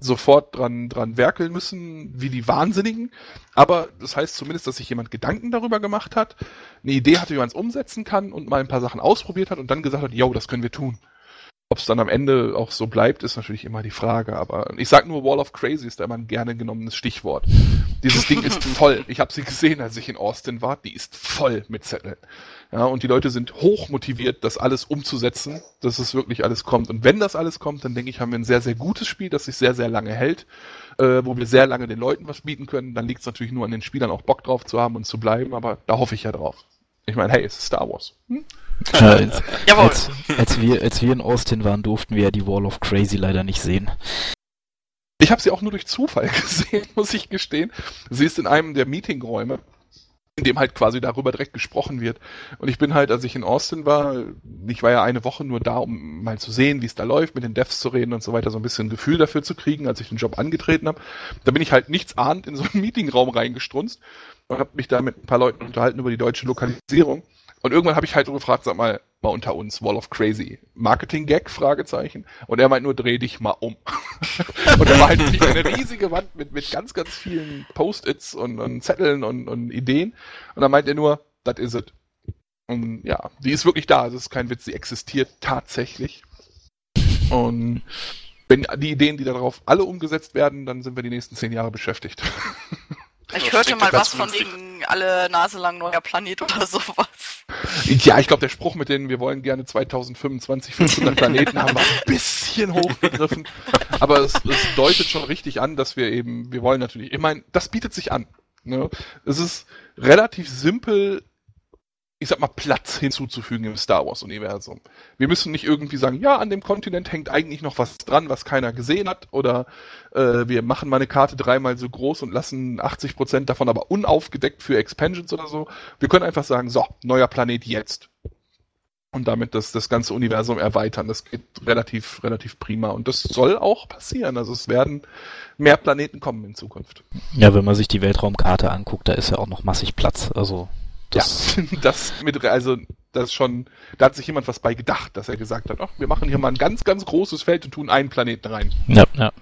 Speaker 7: sofort dran, dran werkeln müssen, wie die Wahnsinnigen. Aber das heißt zumindest, dass sich jemand Gedanken darüber gemacht hat, eine Idee hatte, wie man es umsetzen kann und mal ein paar Sachen ausprobiert hat und dann gesagt hat, yo, das können wir tun. Ob es dann am Ende auch so bleibt, ist natürlich immer die Frage. Aber ich sag nur, Wall of Crazy ist da immer ein gerne genommenes Stichwort. Dieses Ding ist voll. Ich habe sie gesehen, als ich in Austin war. Die ist voll mit Zetteln. Ja, und die Leute sind hoch motiviert, das alles umzusetzen, dass es wirklich alles kommt. Und wenn das alles kommt, dann denke ich, haben wir ein sehr, sehr gutes Spiel, das sich sehr, sehr lange hält, äh, wo wir sehr lange den Leuten was bieten können. Dann liegt es natürlich nur an den Spielern, auch Bock drauf zu haben und zu bleiben, aber da hoffe ich ja drauf. Ich meine, hey, es ist Star Wars. Hm?
Speaker 3: Äh, als,
Speaker 4: Jawohl.
Speaker 3: als, als, wir, als wir in Austin waren, durften wir ja die Wall of Crazy leider nicht sehen.
Speaker 7: Ich habe sie auch nur durch Zufall gesehen, muss ich gestehen. Sie ist in einem der Meetingräume in dem halt quasi darüber direkt gesprochen wird. Und ich bin halt, als ich in Austin war, ich war ja eine Woche nur da, um mal zu sehen, wie es da läuft, mit den Devs zu reden und so weiter, so ein bisschen ein Gefühl dafür zu kriegen, als ich den Job angetreten habe. Da bin ich halt nichts ahnt in so einen Meetingraum reingestrunzt und habe mich da mit ein paar Leuten unterhalten über die deutsche Lokalisierung. Und irgendwann habe ich halt so gefragt, sag mal, mal unter uns, Wall of Crazy. Marketing-Gag? Fragezeichen. Und er meint nur, dreh dich mal um. und da war halt eine riesige Wand mit, mit ganz, ganz vielen Post-its und, und Zetteln und, und Ideen. Und dann meint er nur, that is it. Und ja, die ist wirklich da. Das ist kein Witz, sie existiert tatsächlich. Und wenn die Ideen, die darauf alle umgesetzt werden, dann sind wir die nächsten zehn Jahre beschäftigt.
Speaker 4: Ich hörte mal was von wegen alle Nase lang neuer Planet oder sowas.
Speaker 7: Ja, ich glaube, der Spruch mit denen, wir wollen gerne 2025 500 Planeten haben, war ein bisschen hochgegriffen. Aber es, es deutet schon richtig an, dass wir eben, wir wollen natürlich, ich meine, das bietet sich an. Ne? Es ist relativ simpel ich sag mal, Platz hinzuzufügen im Star Wars-Universum. Wir müssen nicht irgendwie sagen, ja, an dem Kontinent hängt eigentlich noch was dran, was keiner gesehen hat, oder äh, wir machen mal eine Karte dreimal so groß und lassen 80% davon aber unaufgedeckt für Expansions oder so. Wir können einfach sagen, so, neuer Planet jetzt. Und damit das, das ganze Universum erweitern. Das geht relativ, relativ prima. Und das soll auch passieren. Also es werden mehr Planeten kommen in Zukunft.
Speaker 3: Ja, wenn man sich die Weltraumkarte anguckt, da ist ja auch noch massig Platz. Also
Speaker 7: das ja, das mit, also das schon, da hat sich jemand was bei gedacht, dass er gesagt hat, ach, wir machen hier mal ein ganz, ganz großes Feld und tun einen Planeten rein.
Speaker 3: Ja, ja.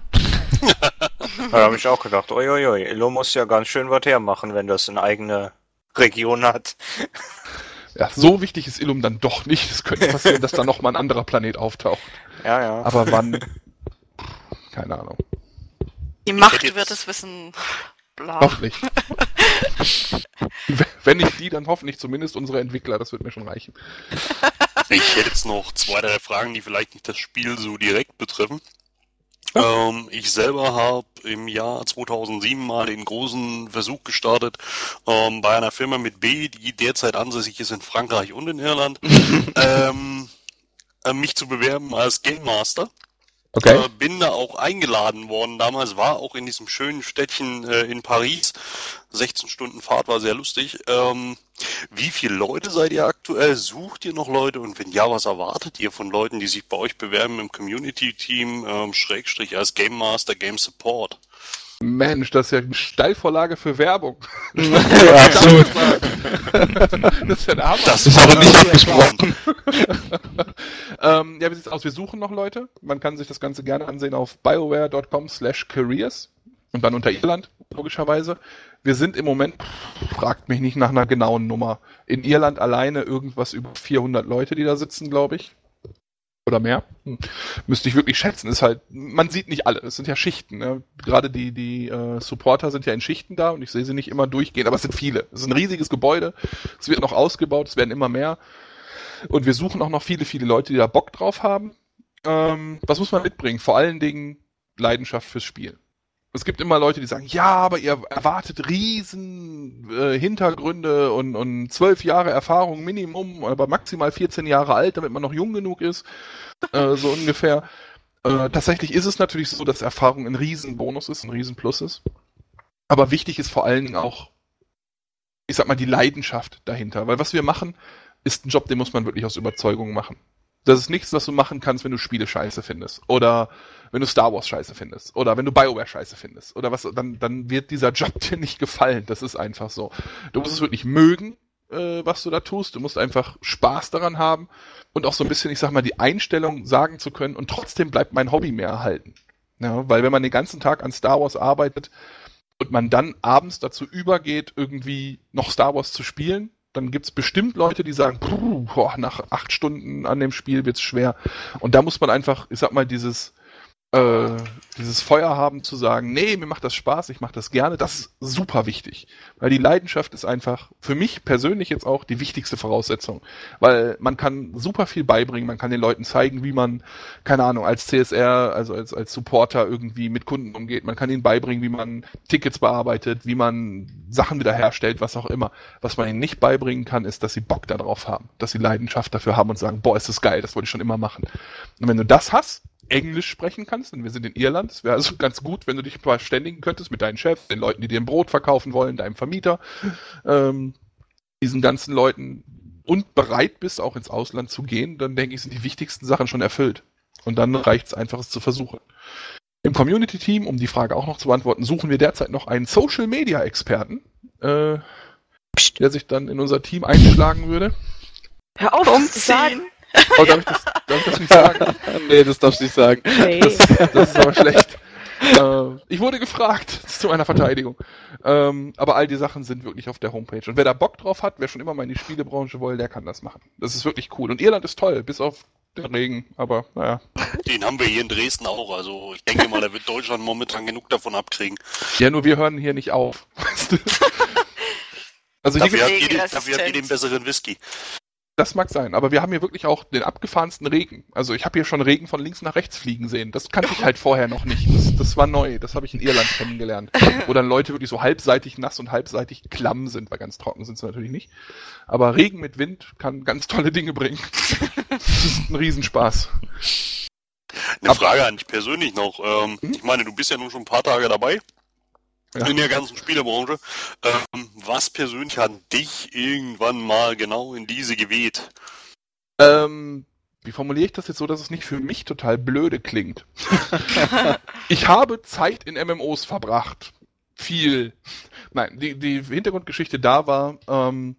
Speaker 5: da habe ich auch gedacht, uiuiui, Illo muss ja ganz schön was hermachen, wenn das eine eigene Region hat.
Speaker 7: Ja, so wichtig ist Illum dann doch nicht. Es könnte passieren, dass da nochmal ein anderer Planet auftaucht.
Speaker 5: Ja, ja.
Speaker 7: Aber wann? Keine Ahnung.
Speaker 4: Die Macht wird es wissen.
Speaker 7: Bla. Hoffentlich. Wenn nicht die, dann hoffentlich zumindest unsere Entwickler. Das wird mir schon reichen.
Speaker 6: Ich hätte jetzt noch zwei, drei Fragen, die vielleicht nicht das Spiel so direkt betreffen. Ähm, ich selber habe im Jahr 2007 mal den großen Versuch gestartet ähm, bei einer Firma mit B, die derzeit ansässig ist in Frankreich und in Irland, ähm, äh, mich zu bewerben als Game Master. Okay. Äh, bin da auch eingeladen worden. Damals war auch in diesem schönen Städtchen äh, in Paris. 16 Stunden Fahrt war sehr lustig. Ähm, wie viele Leute seid ihr aktuell? Sucht ihr noch Leute? Und wenn ja, was erwartet ihr von Leuten, die sich bei euch bewerben im Community-Team, ähm, Schrägstrich als Game Master, Game Support?
Speaker 7: Mensch, das ist ja eine Steilvorlage für Werbung.
Speaker 2: ja, absolut.
Speaker 7: das ist ja der Hammer.
Speaker 2: Das ist aber nicht abgesprochen.
Speaker 7: ähm, ja, wie sieht's aus? Wir suchen noch Leute. Man kann sich das Ganze gerne ansehen auf bioware.com slash careers und dann unter Irland, logischerweise. Wir sind im Moment, fragt mich nicht nach einer genauen Nummer, in Irland alleine irgendwas über 400 Leute, die da sitzen, glaube ich oder mehr. Müsste ich wirklich schätzen. Ist halt, man sieht nicht alle. Es sind ja Schichten. Ne? Gerade die, die äh, Supporter sind ja in Schichten da und ich sehe sie nicht immer durchgehen, aber es sind viele. Es ist ein riesiges Gebäude. Es wird noch ausgebaut, es werden immer mehr. Und wir suchen auch noch viele, viele Leute, die da Bock drauf haben. Ähm, was muss man mitbringen? Vor allen Dingen Leidenschaft fürs Spiel es gibt immer Leute, die sagen, ja, aber ihr erwartet riesen äh, Hintergründe und, und zwölf Jahre Erfahrung Minimum, aber maximal 14 Jahre alt, damit man noch jung genug ist, äh, so ungefähr. Äh, tatsächlich ist es natürlich so, dass Erfahrung ein Riesenbonus ist, ein Riesenplus ist. Aber wichtig ist vor allen Dingen auch, ich sag mal, die Leidenschaft dahinter. Weil was wir machen, ist ein Job, den muss man wirklich aus Überzeugung machen. Das ist nichts, was du machen kannst, wenn du Spiele scheiße findest. Oder wenn du Star Wars scheiße findest. Oder wenn du Bioware scheiße findest. Oder was, dann, dann wird dieser Job dir nicht gefallen. Das ist einfach so. Du musst es wirklich mögen, äh, was du da tust. Du musst einfach Spaß daran haben und auch so ein bisschen, ich sag mal, die Einstellung sagen zu können und trotzdem bleibt mein Hobby mehr erhalten. Ja, weil wenn man den ganzen Tag an Star Wars arbeitet und man dann abends dazu übergeht, irgendwie noch Star Wars zu spielen, dann gibt's bestimmt Leute, die sagen, boah, nach acht Stunden an dem Spiel wird's schwer. Und da muss man einfach, ich sag mal, dieses äh, dieses Feuer haben zu sagen, nee, mir macht das Spaß, ich mache das gerne, das ist super wichtig. Weil die Leidenschaft ist einfach für mich persönlich jetzt auch die wichtigste Voraussetzung. Weil man kann super viel beibringen, man kann den Leuten zeigen, wie man, keine Ahnung, als CSR, also als, als Supporter irgendwie mit Kunden umgeht. Man kann ihnen beibringen, wie man Tickets bearbeitet, wie man Sachen wiederherstellt, was auch immer. Was man ihnen nicht beibringen kann, ist, dass sie Bock darauf haben, dass sie Leidenschaft dafür haben und sagen, boah, ist das geil, das wollte ich schon immer machen. Und wenn du das hast, Englisch sprechen kannst, denn wir sind in Irland. Es wäre also ganz gut, wenn du dich verständigen könntest mit deinen Chefs, den Leuten, die dir ein Brot verkaufen wollen, deinem Vermieter, ähm, diesen ganzen Leuten und bereit bist, auch ins Ausland zu gehen, dann denke ich, sind die wichtigsten Sachen schon erfüllt. Und dann reicht es einfach, es zu versuchen. Im Community-Team, um die Frage auch noch zu beantworten, suchen wir derzeit noch einen Social-Media-Experten, äh, der sich dann in unser Team einschlagen würde.
Speaker 4: Hör auf, um zu sagen.
Speaker 7: Oh, darf, ich das, darf ich das nicht sagen?
Speaker 2: nee, das darfst du nicht sagen.
Speaker 8: Nee.
Speaker 7: Das, das ist aber schlecht. Äh, ich wurde gefragt zu meiner Verteidigung. Ähm, aber all die Sachen sind wirklich auf der Homepage. Und wer da Bock drauf hat, wer schon immer mal in die Spielebranche will, der kann das machen. Das ist wirklich cool. Und Irland ist toll, bis auf den Regen. Aber naja.
Speaker 6: Den haben wir hier in Dresden auch. Also ich denke mal, da wird Deutschland momentan genug davon abkriegen.
Speaker 7: Ja, nur wir hören hier nicht auf. Weißt du? Also hier
Speaker 6: Dafür habt, ihr den, dafür habt ihr den besseren Whisky.
Speaker 7: Das mag sein, aber wir haben hier wirklich auch den abgefahrensten Regen. Also ich habe hier schon Regen von links nach rechts fliegen sehen. Das kannte ich halt vorher noch nicht. Das, das war neu. Das habe ich in Irland kennengelernt. Wo dann Leute wirklich so halbseitig nass und halbseitig klamm sind, weil ganz trocken sind sie natürlich nicht. Aber Regen mit Wind kann ganz tolle Dinge bringen. Das ist ein Riesenspaß.
Speaker 6: Eine Frage an dich persönlich noch. Ähm,
Speaker 7: Hm?
Speaker 6: Ich meine, du bist ja nun schon ein paar Tage dabei.
Speaker 7: Ja.
Speaker 6: In der ganzen Spielebranche. Ähm, was persönlich hat dich irgendwann mal genau in diese geweht?
Speaker 7: Ähm, wie formuliere ich das jetzt so, dass es nicht für mich total blöde klingt? ich habe Zeit in MMOs verbracht. Viel. Nein, die, die Hintergrundgeschichte da war, ähm,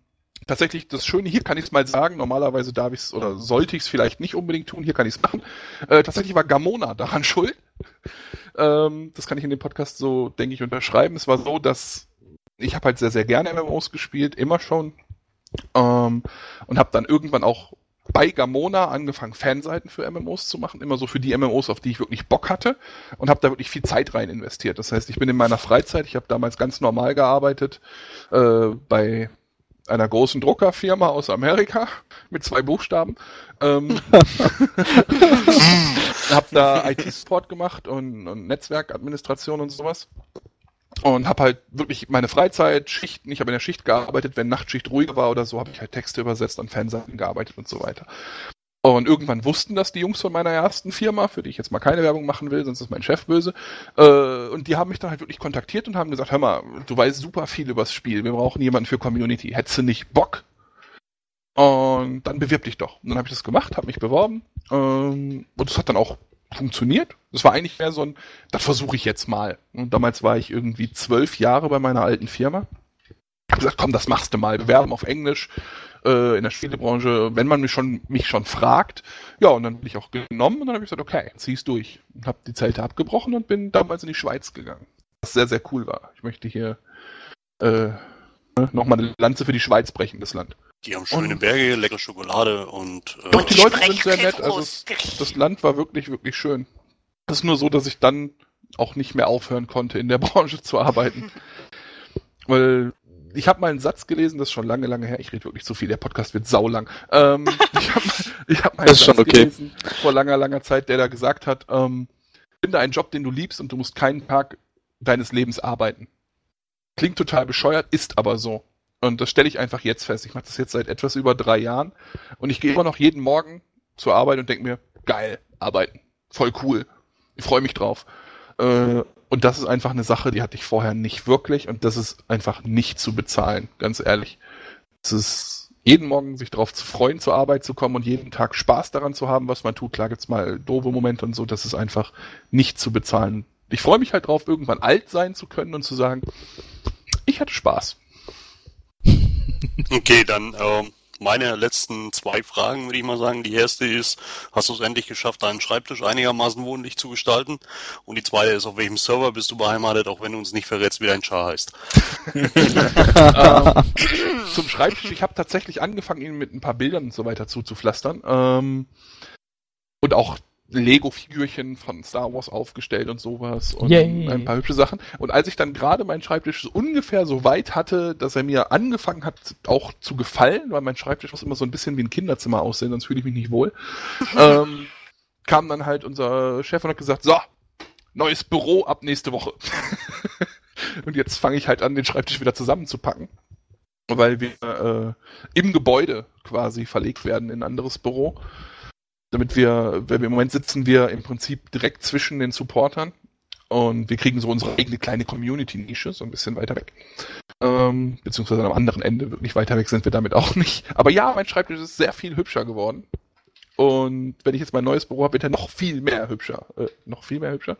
Speaker 7: tatsächlich das Schöne, hier kann ich es mal sagen, normalerweise darf ich es oder sollte ich es vielleicht nicht unbedingt tun, hier kann ich es machen. Äh, tatsächlich war Gamona daran schuld. Ähm, das kann ich in dem Podcast so, denke ich, unterschreiben. Es war so, dass ich habe halt sehr, sehr gerne MMOs gespielt, immer schon. Ähm, und habe dann irgendwann auch bei Gamona angefangen, Fanseiten für MMOs zu machen, immer so für die MMOs, auf die ich wirklich Bock hatte und habe da wirklich viel Zeit rein investiert. Das heißt, ich bin in meiner Freizeit, ich habe damals ganz normal gearbeitet äh, bei einer großen Druckerfirma aus Amerika mit zwei Buchstaben. Ähm, habe da IT-Support gemacht und, und Netzwerkadministration und sowas. Und habe halt wirklich meine Freizeit, Schichten, ich habe in der Schicht gearbeitet, wenn Nachtschicht ruhiger war oder so, habe ich halt Texte übersetzt, an Fanseiten gearbeitet und so weiter. Und irgendwann wussten das die Jungs von meiner ersten Firma, für die ich jetzt mal keine Werbung machen will, sonst ist mein Chef böse. Äh, und die haben mich dann halt wirklich kontaktiert und haben gesagt, hör mal, du weißt super viel übers Spiel, wir brauchen jemanden für Community. Hättest du nicht Bock? Und dann bewirb dich doch. Und dann habe ich das gemacht, habe mich beworben. Ähm, und das hat dann auch funktioniert. Das war eigentlich mehr so ein, das versuche ich jetzt mal. Und damals war ich irgendwie zwölf Jahre bei meiner alten Firma. Ich habe gesagt, komm, das machst du mal. Bewerben auf Englisch äh, in der Spielebranche, wenn man mich schon, mich schon fragt. Ja, und dann bin ich auch genommen und dann habe ich gesagt, okay, zieh's durch. Und habe die Zelte abgebrochen und bin damals in die Schweiz gegangen. Was sehr, sehr cool war. Ich möchte hier äh, nochmal eine Lanze für die Schweiz brechen, das Land.
Speaker 6: Die haben schöne
Speaker 7: Und-
Speaker 6: Berge, leckere Schokolade und äh,
Speaker 7: Und die Leute sind sehr nett. Also es, das Land war wirklich, wirklich schön. Es ist nur so, dass ich dann auch nicht mehr aufhören konnte, in der Branche zu arbeiten. Weil ich habe mal einen Satz gelesen, das ist schon lange, lange her. Ich rede wirklich zu viel, der Podcast wird saulang. Ähm, ich habe ich hab mal einen Satz
Speaker 2: okay.
Speaker 7: gelesen vor langer, langer Zeit, der da gesagt hat, ähm, finde einen Job, den du liebst und du musst keinen Tag deines Lebens arbeiten. Klingt total bescheuert, ist aber so. Und das stelle ich einfach jetzt fest. Ich mache das jetzt seit etwas über drei Jahren und ich gehe immer noch jeden Morgen zur Arbeit und denke mir, geil, arbeiten, voll cool, ich freue mich drauf. Äh, und das ist einfach eine Sache, die hatte ich vorher nicht wirklich und das ist einfach nicht zu bezahlen, ganz ehrlich. Es ist jeden Morgen sich darauf zu freuen, zur Arbeit zu kommen und jeden Tag Spaß daran zu haben, was man tut. Klar gibt's mal doofe Momente und so, das ist einfach nicht zu bezahlen. Ich freue mich halt drauf, irgendwann alt sein zu können und zu sagen, ich hatte Spaß.
Speaker 6: Okay, dann ähm, meine letzten zwei Fragen, würde ich mal sagen. Die erste ist, hast du es endlich geschafft, deinen Schreibtisch einigermaßen wohnlich zu gestalten? Und die zweite ist, auf welchem Server bist du beheimatet, auch wenn du uns nicht verrätst, wie dein Char heißt?
Speaker 7: ähm, zum Schreibtisch. Ich habe tatsächlich angefangen, ihn mit ein paar Bildern und so weiter zuzupflastern. Ähm, und auch Lego-Figürchen von Star Wars aufgestellt und sowas und
Speaker 3: Yay.
Speaker 7: ein paar hübsche Sachen. Und als ich dann gerade meinen Schreibtisch so ungefähr so weit hatte, dass er mir angefangen hat auch zu gefallen, weil mein Schreibtisch muss immer so ein bisschen wie ein Kinderzimmer aussehen, sonst fühle ich mich nicht wohl, ähm, kam dann halt unser Chef und hat gesagt, so, neues Büro ab nächste Woche. und jetzt fange ich halt an, den Schreibtisch wieder zusammenzupacken, weil wir äh, im Gebäude quasi verlegt werden in ein anderes Büro. Damit wir, weil wir im Moment sitzen wir im Prinzip direkt zwischen den Supportern und wir kriegen so unsere eigene kleine Community-Nische, so ein bisschen weiter weg. Ähm, beziehungsweise am anderen Ende, wirklich weiter weg sind wir damit auch nicht. Aber ja, mein Schreibtisch ist sehr viel hübscher geworden. Und wenn ich jetzt mein neues Büro habe, wird er noch viel mehr hübscher. Äh, noch viel mehr hübscher.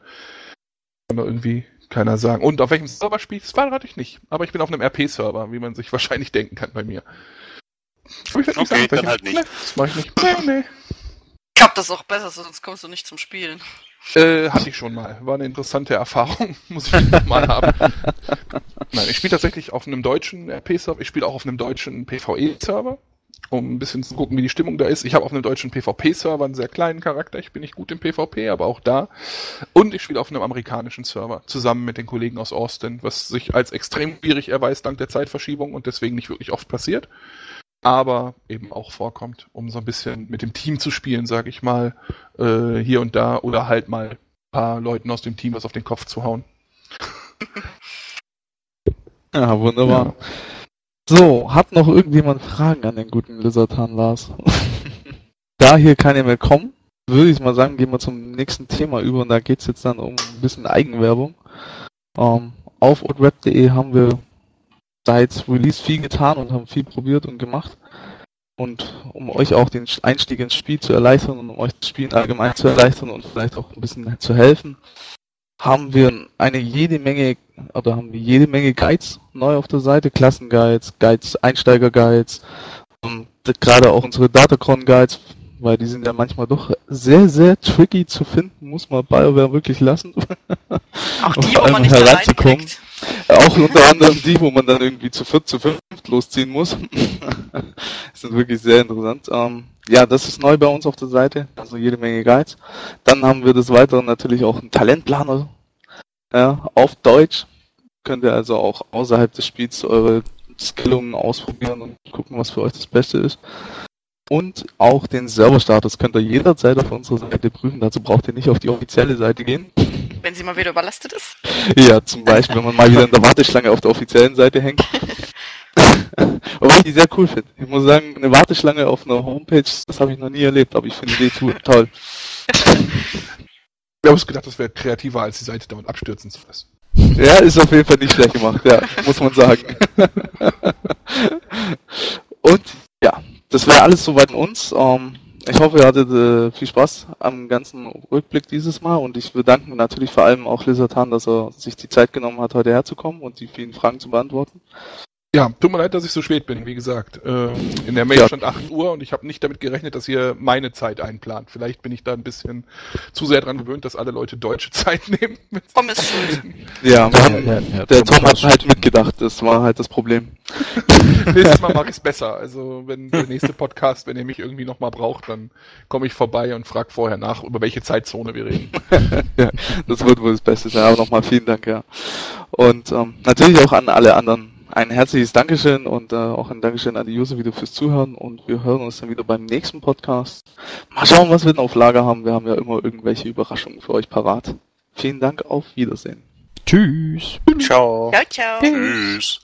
Speaker 7: Kann doch irgendwie keiner sagen. Und auf welchem Server spiele ich? Das verrate ich nicht. Aber ich bin auf einem RP-Server, wie man sich wahrscheinlich denken kann bei mir.
Speaker 6: Aber ich okay, sagen, dann halt nicht. Nee,
Speaker 7: das mache ich nicht. Nee, nee.
Speaker 4: Klappt das auch besser, sonst kommst du nicht zum Spielen.
Speaker 7: Äh, hatte ich schon mal. War eine interessante Erfahrung. Muss ich mal haben. Nein, ich spiele tatsächlich auf einem deutschen RP-Server. Ich spiele auch auf einem deutschen PvE-Server, um ein bisschen zu gucken, wie die Stimmung da ist. Ich habe auf einem deutschen PvP-Server einen sehr kleinen Charakter. Ich bin nicht gut im PvP, aber auch da. Und ich spiele auf einem amerikanischen Server zusammen mit den Kollegen aus Austin, was sich als extrem schwierig erweist dank der Zeitverschiebung und deswegen nicht wirklich oft passiert aber eben auch vorkommt, um so ein bisschen mit dem Team zu spielen, sage ich mal, äh, hier und da oder halt mal ein paar Leuten aus dem Team was auf den Kopf zu hauen.
Speaker 2: Ja, wunderbar. Ja. So, hat noch irgendjemand Fragen an den guten Lizardan Lars? da hier keine mehr kommen, würde ich mal sagen, gehen wir zum nächsten Thema über und da geht es jetzt dann um ein bisschen Eigenwerbung. Ähm, auf odweb.de haben wir seit Release viel getan und haben viel probiert und gemacht. Und um euch auch den Einstieg ins Spiel zu erleichtern und um euch das Spielen allgemein zu erleichtern und vielleicht auch ein bisschen zu helfen, haben wir eine jede Menge oder haben wir jede Menge Guides neu auf der Seite, Klassenguides, Guides, Einsteiger-Guides, und gerade auch unsere Datacron-Guides, weil die sind ja manchmal doch sehr, sehr tricky zu finden, muss man BioWare wirklich lassen.
Speaker 4: Auch die, wo man nicht heranzukommen.
Speaker 2: Auch unter anderem die, wo man dann irgendwie zu viert, zu fünft losziehen muss. das sind wirklich sehr interessant. Ähm, ja, das ist neu bei uns auf der Seite, also jede Menge Guides. Dann haben wir des Weiteren natürlich auch einen Talentplaner ja, auf Deutsch. Könnt ihr also auch außerhalb des Spiels eure Skillungen ausprobieren und gucken, was für euch das Beste ist. Und auch den Serverstatus könnt ihr jederzeit auf unserer Seite prüfen. Dazu braucht ihr nicht auf die offizielle Seite gehen.
Speaker 4: Wenn sie mal wieder überlastet ist?
Speaker 2: Ja, zum Beispiel, wenn man mal wieder in der Warteschlange auf der offiziellen Seite hängt. Was ich sehr cool finde. Ich muss sagen, eine Warteschlange auf einer Homepage, das habe ich noch nie erlebt, aber ich finde die Idee toll.
Speaker 7: Wir haben uns gedacht, das wäre kreativer, als die Seite damit abstürzen zu lassen.
Speaker 2: Ja, ist auf jeden Fall nicht schlecht gemacht, ja, muss man sagen. Und das wäre alles soweit von uns. Ähm, ich hoffe, ihr hattet äh, viel Spaß am ganzen Rückblick dieses Mal und ich bedanke natürlich vor allem auch Lizardan, dass er sich die Zeit genommen hat, heute herzukommen und die vielen Fragen zu beantworten.
Speaker 7: Ja, tut mir leid, dass ich so spät bin, wie gesagt. Äh, in der Mail ja. stand 8 Uhr und ich habe nicht damit gerechnet, dass ihr meine Zeit einplant. Vielleicht bin ich da ein bisschen zu sehr dran gewöhnt, dass alle Leute deutsche Zeit nehmen.
Speaker 4: Tom ist schuld.
Speaker 2: Ja, ja, ja, ja der Tom, Tom hat halt mitgedacht, das war halt das Problem.
Speaker 7: Nächstes Mal mache ich es besser. Also wenn der nächste Podcast, wenn ihr mich irgendwie nochmal braucht, dann komme ich vorbei und frage vorher nach, über welche Zeitzone wir reden.
Speaker 2: ja, das wird wohl das Beste sein. Aber nochmal vielen Dank, ja. Und ähm, natürlich auch an alle anderen ein herzliches Dankeschön und äh, auch ein Dankeschön an die User wieder fürs Zuhören und wir hören uns dann wieder beim nächsten Podcast. Mal schauen, was wir denn auf Lager haben. Wir haben ja immer irgendwelche Überraschungen für euch parat. Vielen Dank, auf Wiedersehen.
Speaker 3: Tschüss.
Speaker 4: Ciao. Ciao, ciao.
Speaker 6: Tschüss.